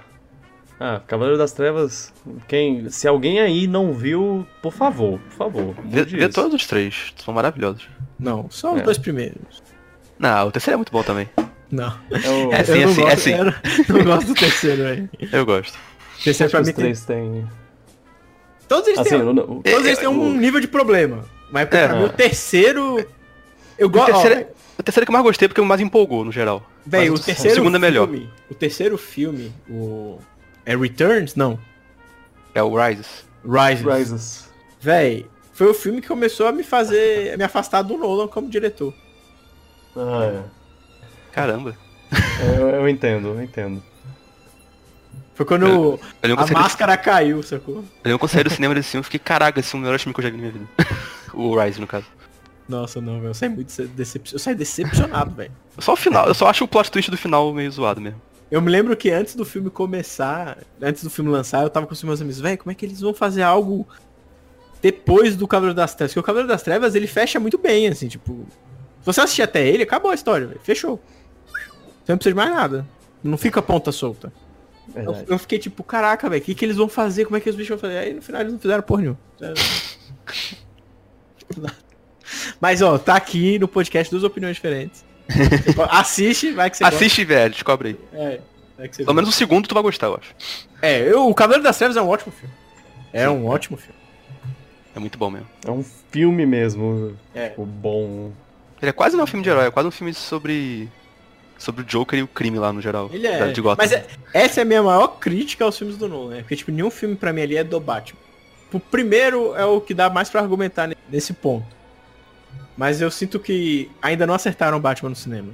Ah, Cavaleiro das Trevas, quem, se alguém aí não viu, por favor, por favor. Vê, vê todos os três, são maravilhosos. Não, só os É. dois primeiros. Não, o terceiro é muito bom também. Não. É o- É, sim, eu não gosto, é sim. eu não gosto do terceiro, velho. Eu gosto. O terceiro pra mim os tem. três têm. Todos eles Assim, têm. o- o- Todos eles têm um nível de problema. Mas pra É. mim o terceiro. Eu gosto. terceiro, é- o terceiro que eu mais gostei porque me mais empolgou, no geral. Véi, o Mas terceiro segundo é melhor. filme. O terceiro filme, o. É Returns? Não. É o Rises. Rises. Rises. Véi, foi o filme que começou a me fazer. a me afastar do Nolan como diretor. Ah, Caramba. é. Eu, eu entendo, eu entendo. Foi quando Eu a eu do- máscara caiu, sacou? eu eu saí do cinema desse filme e fiquei, caraca, esse é o melhor filme que eu já vi na minha vida. o Rise, no caso. Nossa, não, velho. Eu saí muito decepcionado. Eu saí decepcionado, velho. Só o final, eu só acho o plot twist do final meio zoado mesmo. Eu me lembro que antes do filme começar, antes do filme lançar, eu tava com os meus amigos, velho, como é que eles vão fazer algo depois do Cavaleiro das Trevas? Porque o Cavaleiro das Trevas, ele fecha muito bem, assim, tipo... Se você assistir até ele, acabou a história, velho. Fechou. Você não precisa de mais nada. Não fica a ponta solta. Eu, eu fiquei tipo, caraca, velho, o que, que eles vão fazer? Como é que os bichos vão fazer? Aí no final eles não fizeram porra nenhuma. Mas ó, tá aqui no podcast duas opiniões diferentes. Assiste, vai que você Assiste, velho, descobre aí. gosta. É, vai que você Pelo menos o segundo tu vai gostar, eu acho. É, eu, o Cavaleiro das Trevas é um ótimo filme. É um ótimo filme. É muito bom mesmo. É um filme mesmo. É. Tipo, bom. Ele é quase não um filme de herói, é quase um filme sobre. Sobre o Joker e o crime lá no geral. Ele é. da- De Gotham. Mas é- essa é a minha maior crítica aos filmes do Nolan, né? Porque, tipo, nenhum filme pra mim ali é do Batman. O primeiro é o que dá mais pra argumentar ne- nesse ponto. Mas eu sinto que ainda não acertaram o Batman no cinema.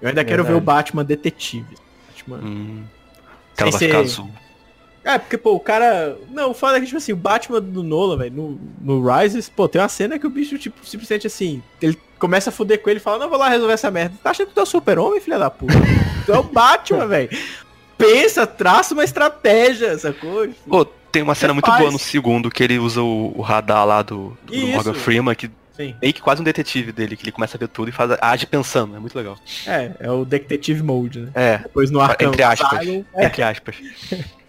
Eu ainda quero ver Verdade. o Batman detetive. Batman... Hum. Sem ser- azul. É, porque, pô, o cara. Não, o foda é que, tipo assim, o Batman do Nolan, velho, no, no Rises, pô, tem uma cena que o bicho, tipo, simplesmente assim, ele começa a foder com ele e fala, não, vou lá resolver essa merda. Tá achando que tu é o super-homem, filha da puta? tu é o Batman, velho. Pensa, traça uma estratégia, sacou? Pô, tem uma cena muito faz. boa no segundo que ele usa o, o radar lá do, do. Morgan Freeman, que Sim. meio que quase um detetive dele, que ele começa a ver tudo e faz, age pensando, é muito legal. É, é o Detective Mode, né? É, Depois no Arkham entre aspas. Asylum, é. entre aspas.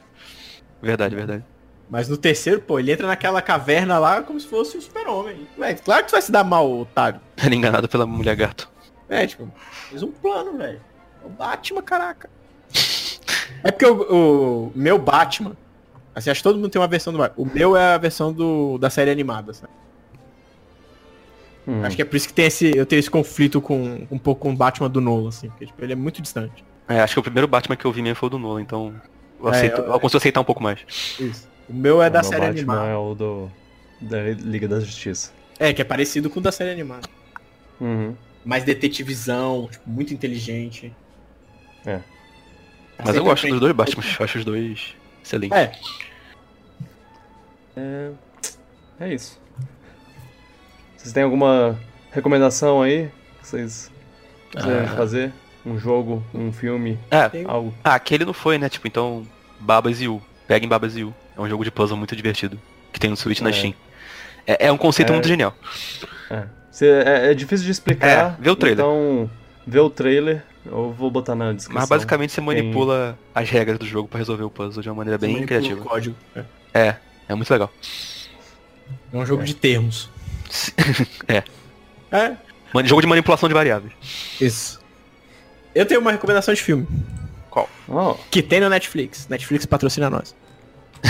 verdade, verdade. Mas no terceiro, pô, ele entra naquela caverna lá como se fosse o super-homem. Velho, claro que tu vai se dar mal, otário. Ele é enganado pela mulher gato. É, tipo, fez um plano, velho. O Batman, caraca. É porque o, o meu Batman, assim, acho que todo mundo tem uma versão do Batman. O meu é a versão do, da série animada, sabe? Hum. Acho que é por isso que tem esse, eu tenho esse conflito com um pouco com o Batman do Nolan, assim, porque tipo, ele é muito distante. É, acho que o primeiro Batman que eu vi mesmo foi o do Nolan, então eu, É, aceito, eu- eu consigo aceitar um pouco mais. Isso. O meu é O da meu série Batman animada. é o do. Da Liga da Justiça. É, que é parecido com o da série animada. Uhum. Mais detetivizão, tipo, muito inteligente. É. Mas eu gosto dos dois Batman, eu acho os dois excelentes. É, É. É isso. Vocês têm alguma recomendação aí? Que vocês quiserem Ah. fazer? Um jogo, um filme, É, algo? ah, aquele não foi, né? Tipo, então, Babas e U. Peguem Babas e U. É um jogo de puzzle muito divertido. Que tem no Switch e na É. Steam. É, é um conceito É. muito genial. É. É, é difícil de explicar. É, vê o trailer. Então, vê o trailer. Eu vou botar na descrição. Mas basicamente você manipula as regras do jogo pra resolver o puzzle de uma maneira bem manipula o criativa. Código. É. É, é muito legal. É um jogo de termos. É. É, Man- Jogo de manipulação de variáveis. isso. Eu tenho uma recomendação de filme. Oh, Que tem no Netflix. Netflix patrocina nós.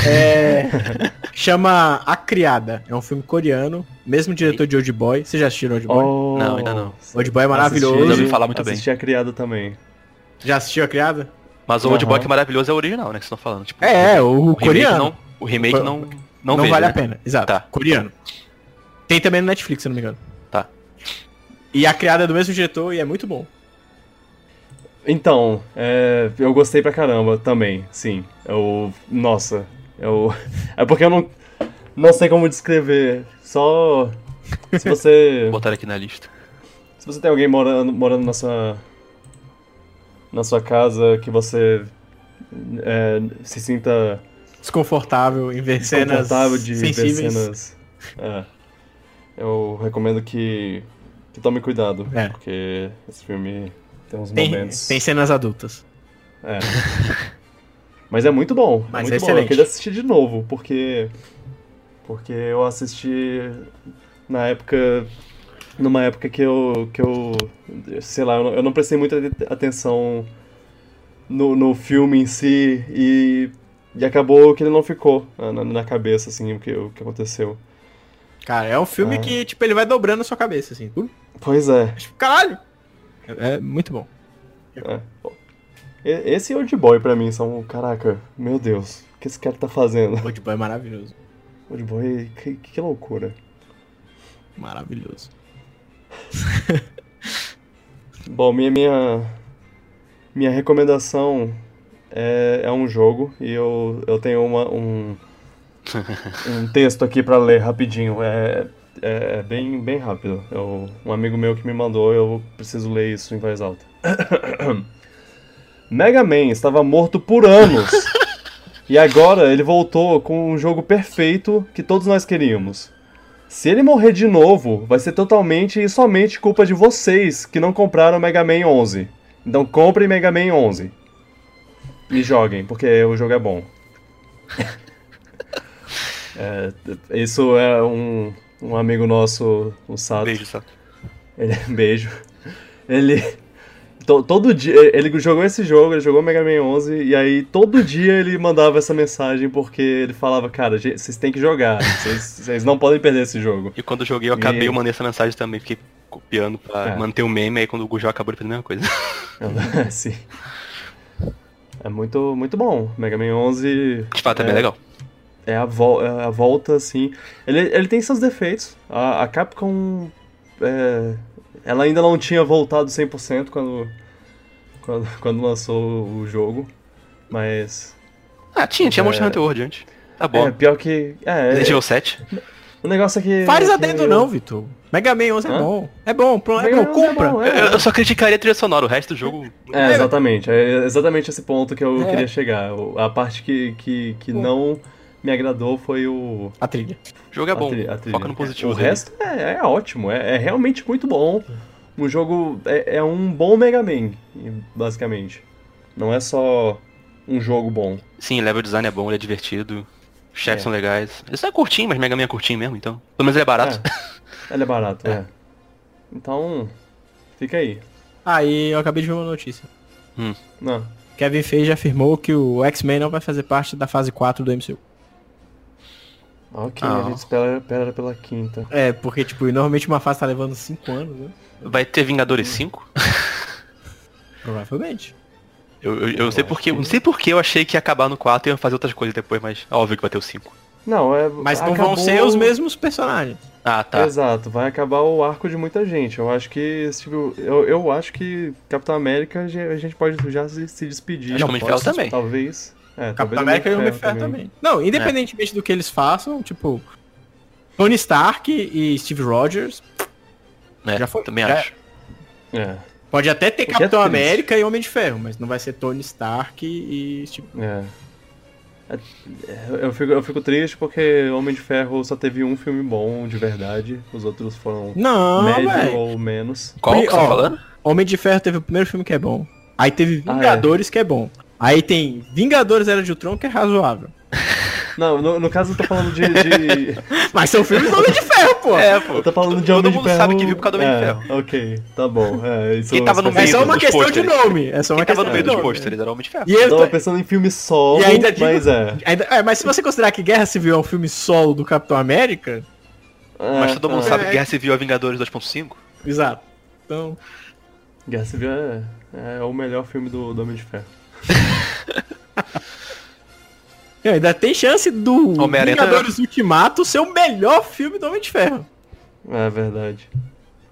É, chama A Criada. É um filme coreano. Mesmo diretor de Old Boy. Você já assistiu Old Boy? oh, Não, ainda não. Old Boy é maravilhoso. Já ouvi falar muito bem. Assisti a criada também. Já assistiu A Criada? Mas o Old Aham. Boy que é maravilhoso é o original, né? Que vocês estão falando. Tipo, É, é, o, o remake coreano. Não, o remake não, não, Não, vejo, vale né? a pena. Exato. Tá. Coreano. Tem também no Netflix, se eu não me engano. Tá. E A Criada é do mesmo diretor e é muito bom. Então, é, eu gostei pra caramba também, sim. Eu, nossa, eu, é porque eu não, não sei como descrever. Só se você, Vou botar aqui na lista. se você tem alguém morando, morando na sua, na sua casa que você é, se sinta desconfortável em ver cenas Confortável de sensíveis. ver cenas. É. Eu recomendo que, que tome cuidado, É. porque esse filme tem uns Tem, momentos. tem cenas adultas. É. Mas é muito bom. Mas é é muito bom. Eu excelente. queria assistir de novo, porque. Porque eu assisti na época. Numa época que eu. que eu. Sei lá, eu não, eu não prestei muita atenção no, no filme em si e. E acabou que ele não ficou na, na cabeça, assim, o que, o que aconteceu. Cara, é um filme Ah. que, tipo, ele vai dobrando a sua cabeça, assim. Uh, Pois é. tipo, caralho! É, é muito bom. é. Esse e Old Boy pra mim são. Caraca, meu Deus, o que esse cara tá fazendo? Old Boy é maravilhoso. Old Boy, que, que loucura. Maravilhoso. Bom, minha, minha, minha recomendação é, é um jogo e eu, eu tenho uma, um, um texto aqui pra ler rapidinho. É, é bem, bem rápido. Eu, um amigo meu que me mandou, eu preciso ler isso em voz alta. Mega Man estava morto por anos. e agora ele voltou com um jogo perfeito que todos nós queríamos. Se ele morrer de novo, vai ser totalmente e somente culpa de vocês que não compraram Mega Man 11. Então comprem Mega Man 11. E joguem, porque o jogo é bom. É, isso é um, um amigo nosso, o Sato. Beijo, Sato. Ele, beijo. Ele. to- todo dia. Ele jogou esse jogo, ele jogou Mega Man 11, e aí todo dia ele mandava essa mensagem porque ele falava: Cara, vocês têm que jogar, vocês, não podem perder esse jogo. E quando eu joguei, eu acabei, E- eu mandei essa mensagem também. Fiquei copiando pra É. manter o meme, aí quando o jogo acabou, ele fez a mesma coisa. Sim. É muito, muito bom. Mega Man 11 De fato, é, bem É. legal. É a, vol é a volta, assim. Ele, ele tem seus defeitos. A, a Capcom. é, ela ainda não tinha voltado 100% quando, quando, quando lançou o jogo. Mas. Ah, tinha, tinha É. Monster Hunter World antes. Tá bom. É, pior que. É, Resident é, Evil 7. o negócio é que. Faz que adendo eu- não, Vitor. Mega Man 11 é Hã? bom. É bom, pro- é bom, 11 é compra. bom, Eu, é. eu só criticaria a trilha sonora, o resto do jogo. É, exatamente. É exatamente esse ponto que eu É. queria chegar. A parte que, que, que Pô. não me agradou foi o. A trilha. O jogo é bom. a tri- a trilha. Foca no positivo. O dele. resto é, é ótimo, é, é realmente muito bom. O jogo é, é um bom Mega Man, basicamente. Não é só um jogo bom. Sim, level design é bom, ele é divertido. Os chefes É. são legais. Só é curtinho, mas Mega Man é curtinho mesmo, então. Pelo menos ele é barato. É, ele é barato, é. Então, fica aí. Aí eu acabei de ver uma notícia. Não. Kevin Feige afirmou que o X-Men não vai fazer parte da fase 4 do MCU. Ok, Ah. a gente espera, espera pela quinta. É, porque, tipo, normalmente uma fase tá levando 5 anos, né? Vai ter Vingadores 5? Provavelmente. Eu, eu, eu sei acho porque. que- Não sei porque eu achei que ia acabar no 4 e ia fazer outras coisas depois, mas é óbvio que vai ter o 5. Não, é. Mas não acabou- vão ser os mesmos personagens. Ah, tá. Exato, vai acabar o arco de muita gente. Eu acho que, tipo, eu, eu acho que Capitão América a gen- a gente pode já se, se despedir. Acho que de Ferro também. Talvez. É, Capitão América e Homem de Ferro também. Não, independentemente do que eles façam, tipo, Tony Stark e Steve Rogers, É, Já foi. também Já- acho. É, pode até ter O que é Capitão. América e Homem de Ferro, mas não vai ser Tony Stark e Steve é. É, Eu fico, eu fico triste porque Homem de Ferro só teve um filme bom de verdade. Os outros foram Não, médio ou menos. Qual que você tá falando? Homem de Ferro teve o primeiro filme que é bom. Aí teve Ah, é. Vingadores que é bom. Aí tem Vingadores Era de Ultron que é razoável. Não, no, no caso eu tô falando de. de- Mas são filmes do Homem de Ferro, pô. É, pô. eu tô falando de Todo Homem de mundo Ferro. sabe que viu por causa do Homem de é, Ferro. Ok, tá bom. É, isso Quem tava no faz É só meio uma dos questão de pôsteres. nome. É só uma Quem tava questão no meio de dos pôsteres era Homem de Ferro. E Eu ele tava pensando em filme solo, E ainda digo- mas é. ainda, é, mas se você considerar que Guerra Civil é um filme solo do Capitão América, Mas todo mundo é, sabe é. que Guerra Civil é Vingadores 2.5? exato. Então, Guerra Civil é, é o melhor filme do, do Homem de Ferro. E ainda tem chance do tá- Vingadores Ultimato ser o melhor filme do Homem de Ferro. É verdade.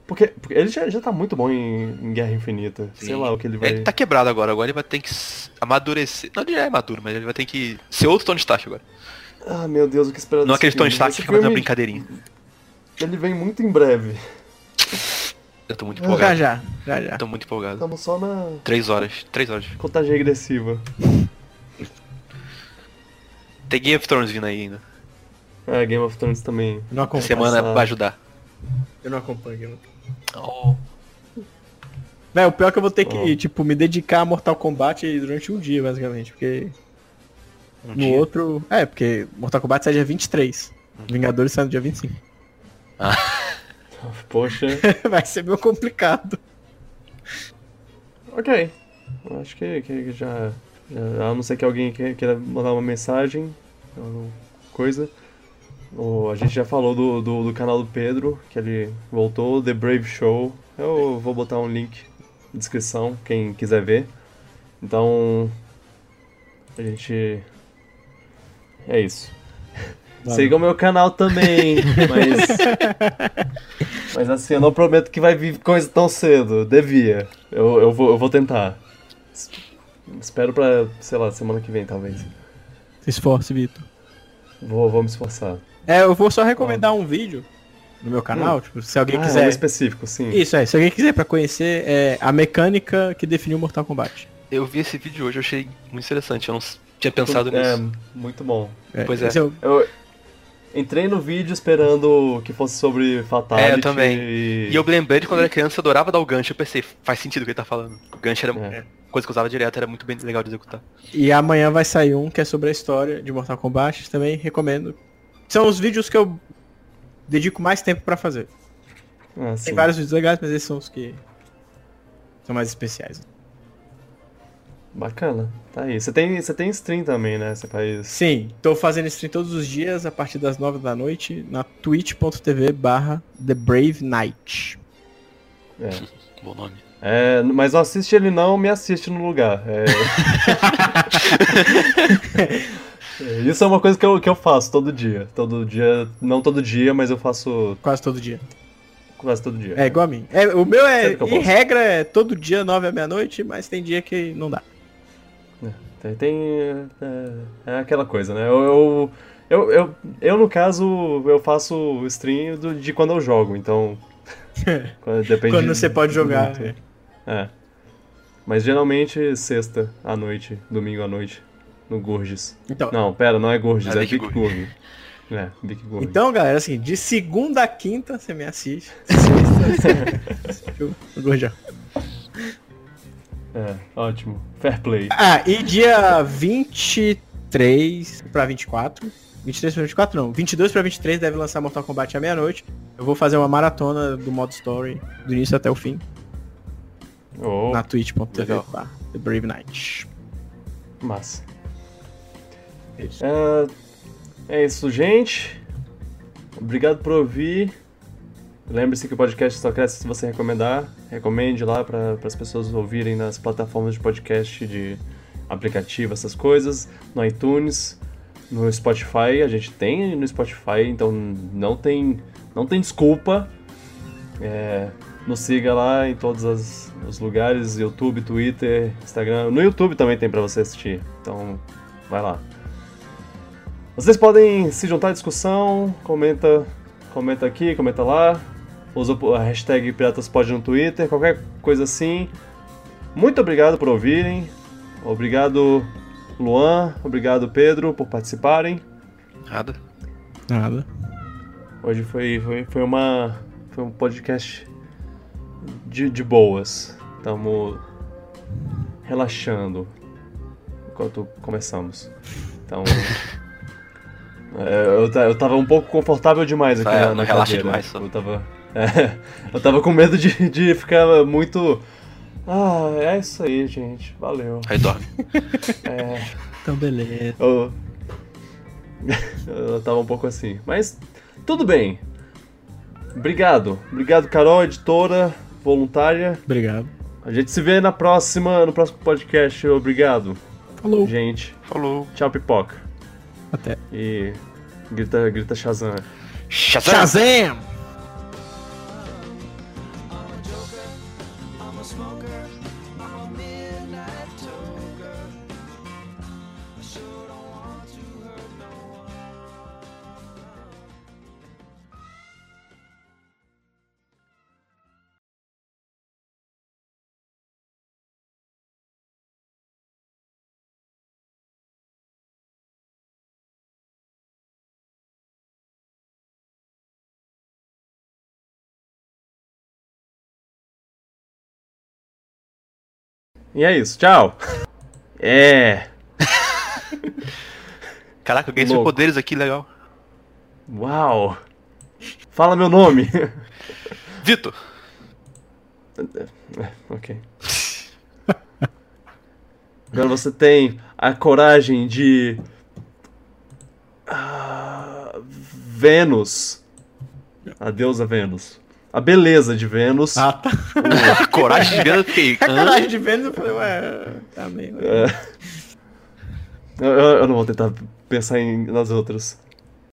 Porque, porque ele já, já tá muito bom em, em Guerra Infinita. Sei Sim. lá o que ele vai. Ele tá quebrado agora, agora ele vai ter que amadurecer. Não, ele já é maduro, mas ele vai ter que ser outro Tony Stark agora. Ah, meu Deus, o que esperar Não aquele Tony? Stark que fica fazendo filme, brincadeirinha. Ele vem muito em breve. Eu tô muito Já empolgado. já, já já. Tô muito empolgado. Estamos só na Três horas. Três horas. contagem regressiva. Tem Game of Thrones vindo aí ainda. É, Game of Thrones também. Não acompanho. Semana essa- vai ajudar. Eu não acompanho Game of Thrones. Oh. Véi, o pior é que eu vou ter que, Oh. tipo, me dedicar a Mortal Kombat durante um dia, basicamente. Porque Um no dia. outro. É, porque Mortal Kombat sai dia 23. Vingadores sai no dia 25. Poxa. Vai ser meio complicado. ok. Acho que, que já, já. A não ser que alguém que- queira mandar uma mensagem. alguma Coisa. O, a gente já falou do, do, do canal do Pedro, que ele voltou, The Brave Show. Eu vou botar um link na descrição, quem quiser ver. Então. A gente. É isso. Siga o meu canal também, mas. Mas assim, eu não prometo que vai vir coisa tão cedo. Devia. Eu, eu, vou, eu vou tentar. Es- Espero pra, sei lá, semana que vem talvez. Se esforce, Vitor. Vou, vou me esforçar. É, eu vou só recomendar um vídeo no meu canal, tipo, se alguém Ah, é um quiser. específico, sim. Isso é, se alguém quiser pra conhecer é a mecânica que definiu Mortal Kombat. Eu vi esse vídeo hoje, eu achei muito interessante. Eu não tinha pensado é, nisso. muito bom. Pois é. esse o- Eu entrei no vídeo esperando que fosse sobre Fatality. É, eu também. E... E eu lembrei de quando eu era criança, eu adorava dar o gancho. Eu pensei, faz sentido o que ele tá falando. O gancho era É. coisa que eu usava direto, era muito bem legal de executar. E amanhã vai sair um que é sobre a história de Mortal Kombat, também recomendo. São os vídeos que eu dedico mais tempo pra fazer. Ah. Tem vários vídeos legais, mas esses são os que são mais especiais. Bacana. Tá aí. Você tem, você tem stream também, né? Você faz. Sim, tô fazendo stream todos os dias a partir das 9 da noite na twitch.tv barra The Brave Knight. É. Bom nome. É, mas não assiste ele não, me assiste no lugar. É... Isso é uma coisa que eu, que eu faço todo dia. Todo dia, não todo dia, mas eu faço Quase todo dia. quase todo dia. É igual a mim. É, o meu é, em posso. regra, é todo dia 9 à meia-noite, mas tem dia que não dá. Tem, tem, é, é aquela coisa, né? Eu, eu, eu, eu, eu, no caso, eu faço stream do- de quando eu jogo, então. quando- Depende Quando você pode jogar. é. É. Mas geralmente sexta à noite, domingo à noite, no Gurgis. Então, Não, pera, não é Gurgis, É é Vic Gurg. É, Vic Gurg. então, galera, assim, de segunda a quinta você me assiste. Sexta, você o Gordão. É, ótimo. Fair play. Ah, e dia 23 pra 24. 23 pra 24 não. 22 pra 23 deve lançar Mortal Kombat à meia-noite. Eu vou fazer uma maratona do modo story, do início até o fim, Oh, na twitch.tv The Brave Knight. massa. Isso. É, é isso, gente. Obrigado por ouvir. Lembre-se que o podcast só cresce se você recomendar. Recomende lá para as pessoas ouvirem nas plataformas de podcast, de aplicativo, essas coisas. No iTunes, no Spotify. A gente tem no Spotify, então não tem, não tem desculpa. É, nos siga lá em todos as- os lugares, YouTube, Twitter, Instagram. No YouTube também tem para você assistir. Então, vai lá. Vocês podem se juntar à discussão, comenta, comenta aqui, comenta lá. Usa a hashtag PiratasPod no Twitter, qualquer coisa assim. Muito obrigado por ouvirem. Obrigado, Luan. Obrigado, Pedro, por participarem. Nada. Nada. Hoje foi, foi, foi, uma, foi um podcast de, de boas. Estamos relaxando enquanto começamos. Então. é, eu, eu tava um pouco confortável demais aqui na, não na relaxa cadeira. demais, só. Eu tava. É, eu tava com medo de, de ficar muito. Ah, é isso aí, gente. Valeu. Aí dorme. É, Então, beleza. eu, eu tava um pouco assim. Mas tudo bem. Obrigado. Obrigado, Carol, editora, voluntária. Obrigado. A gente se vê na próxima, no próximo podcast. Obrigado, Falou. gente. Falou. Tchau, pipoca. Até. E grita, grita Shazam. Shazam! Shazam! E é isso, tchau. É. Caraca, eu ganhei Louco. poderes aqui, legal. Uau. Fala meu nome. Vitor! ok. Agora você tem a coragem de. Ah, Vênus. A deusa Vênus. A beleza de Vênus. Ah, tá. Coragem de eu fiquei. hã? Sacanagem de Vênus, eu falei, ué, tá meio. É. Eu, eu- eu não vou tentar pensar em, nas outras.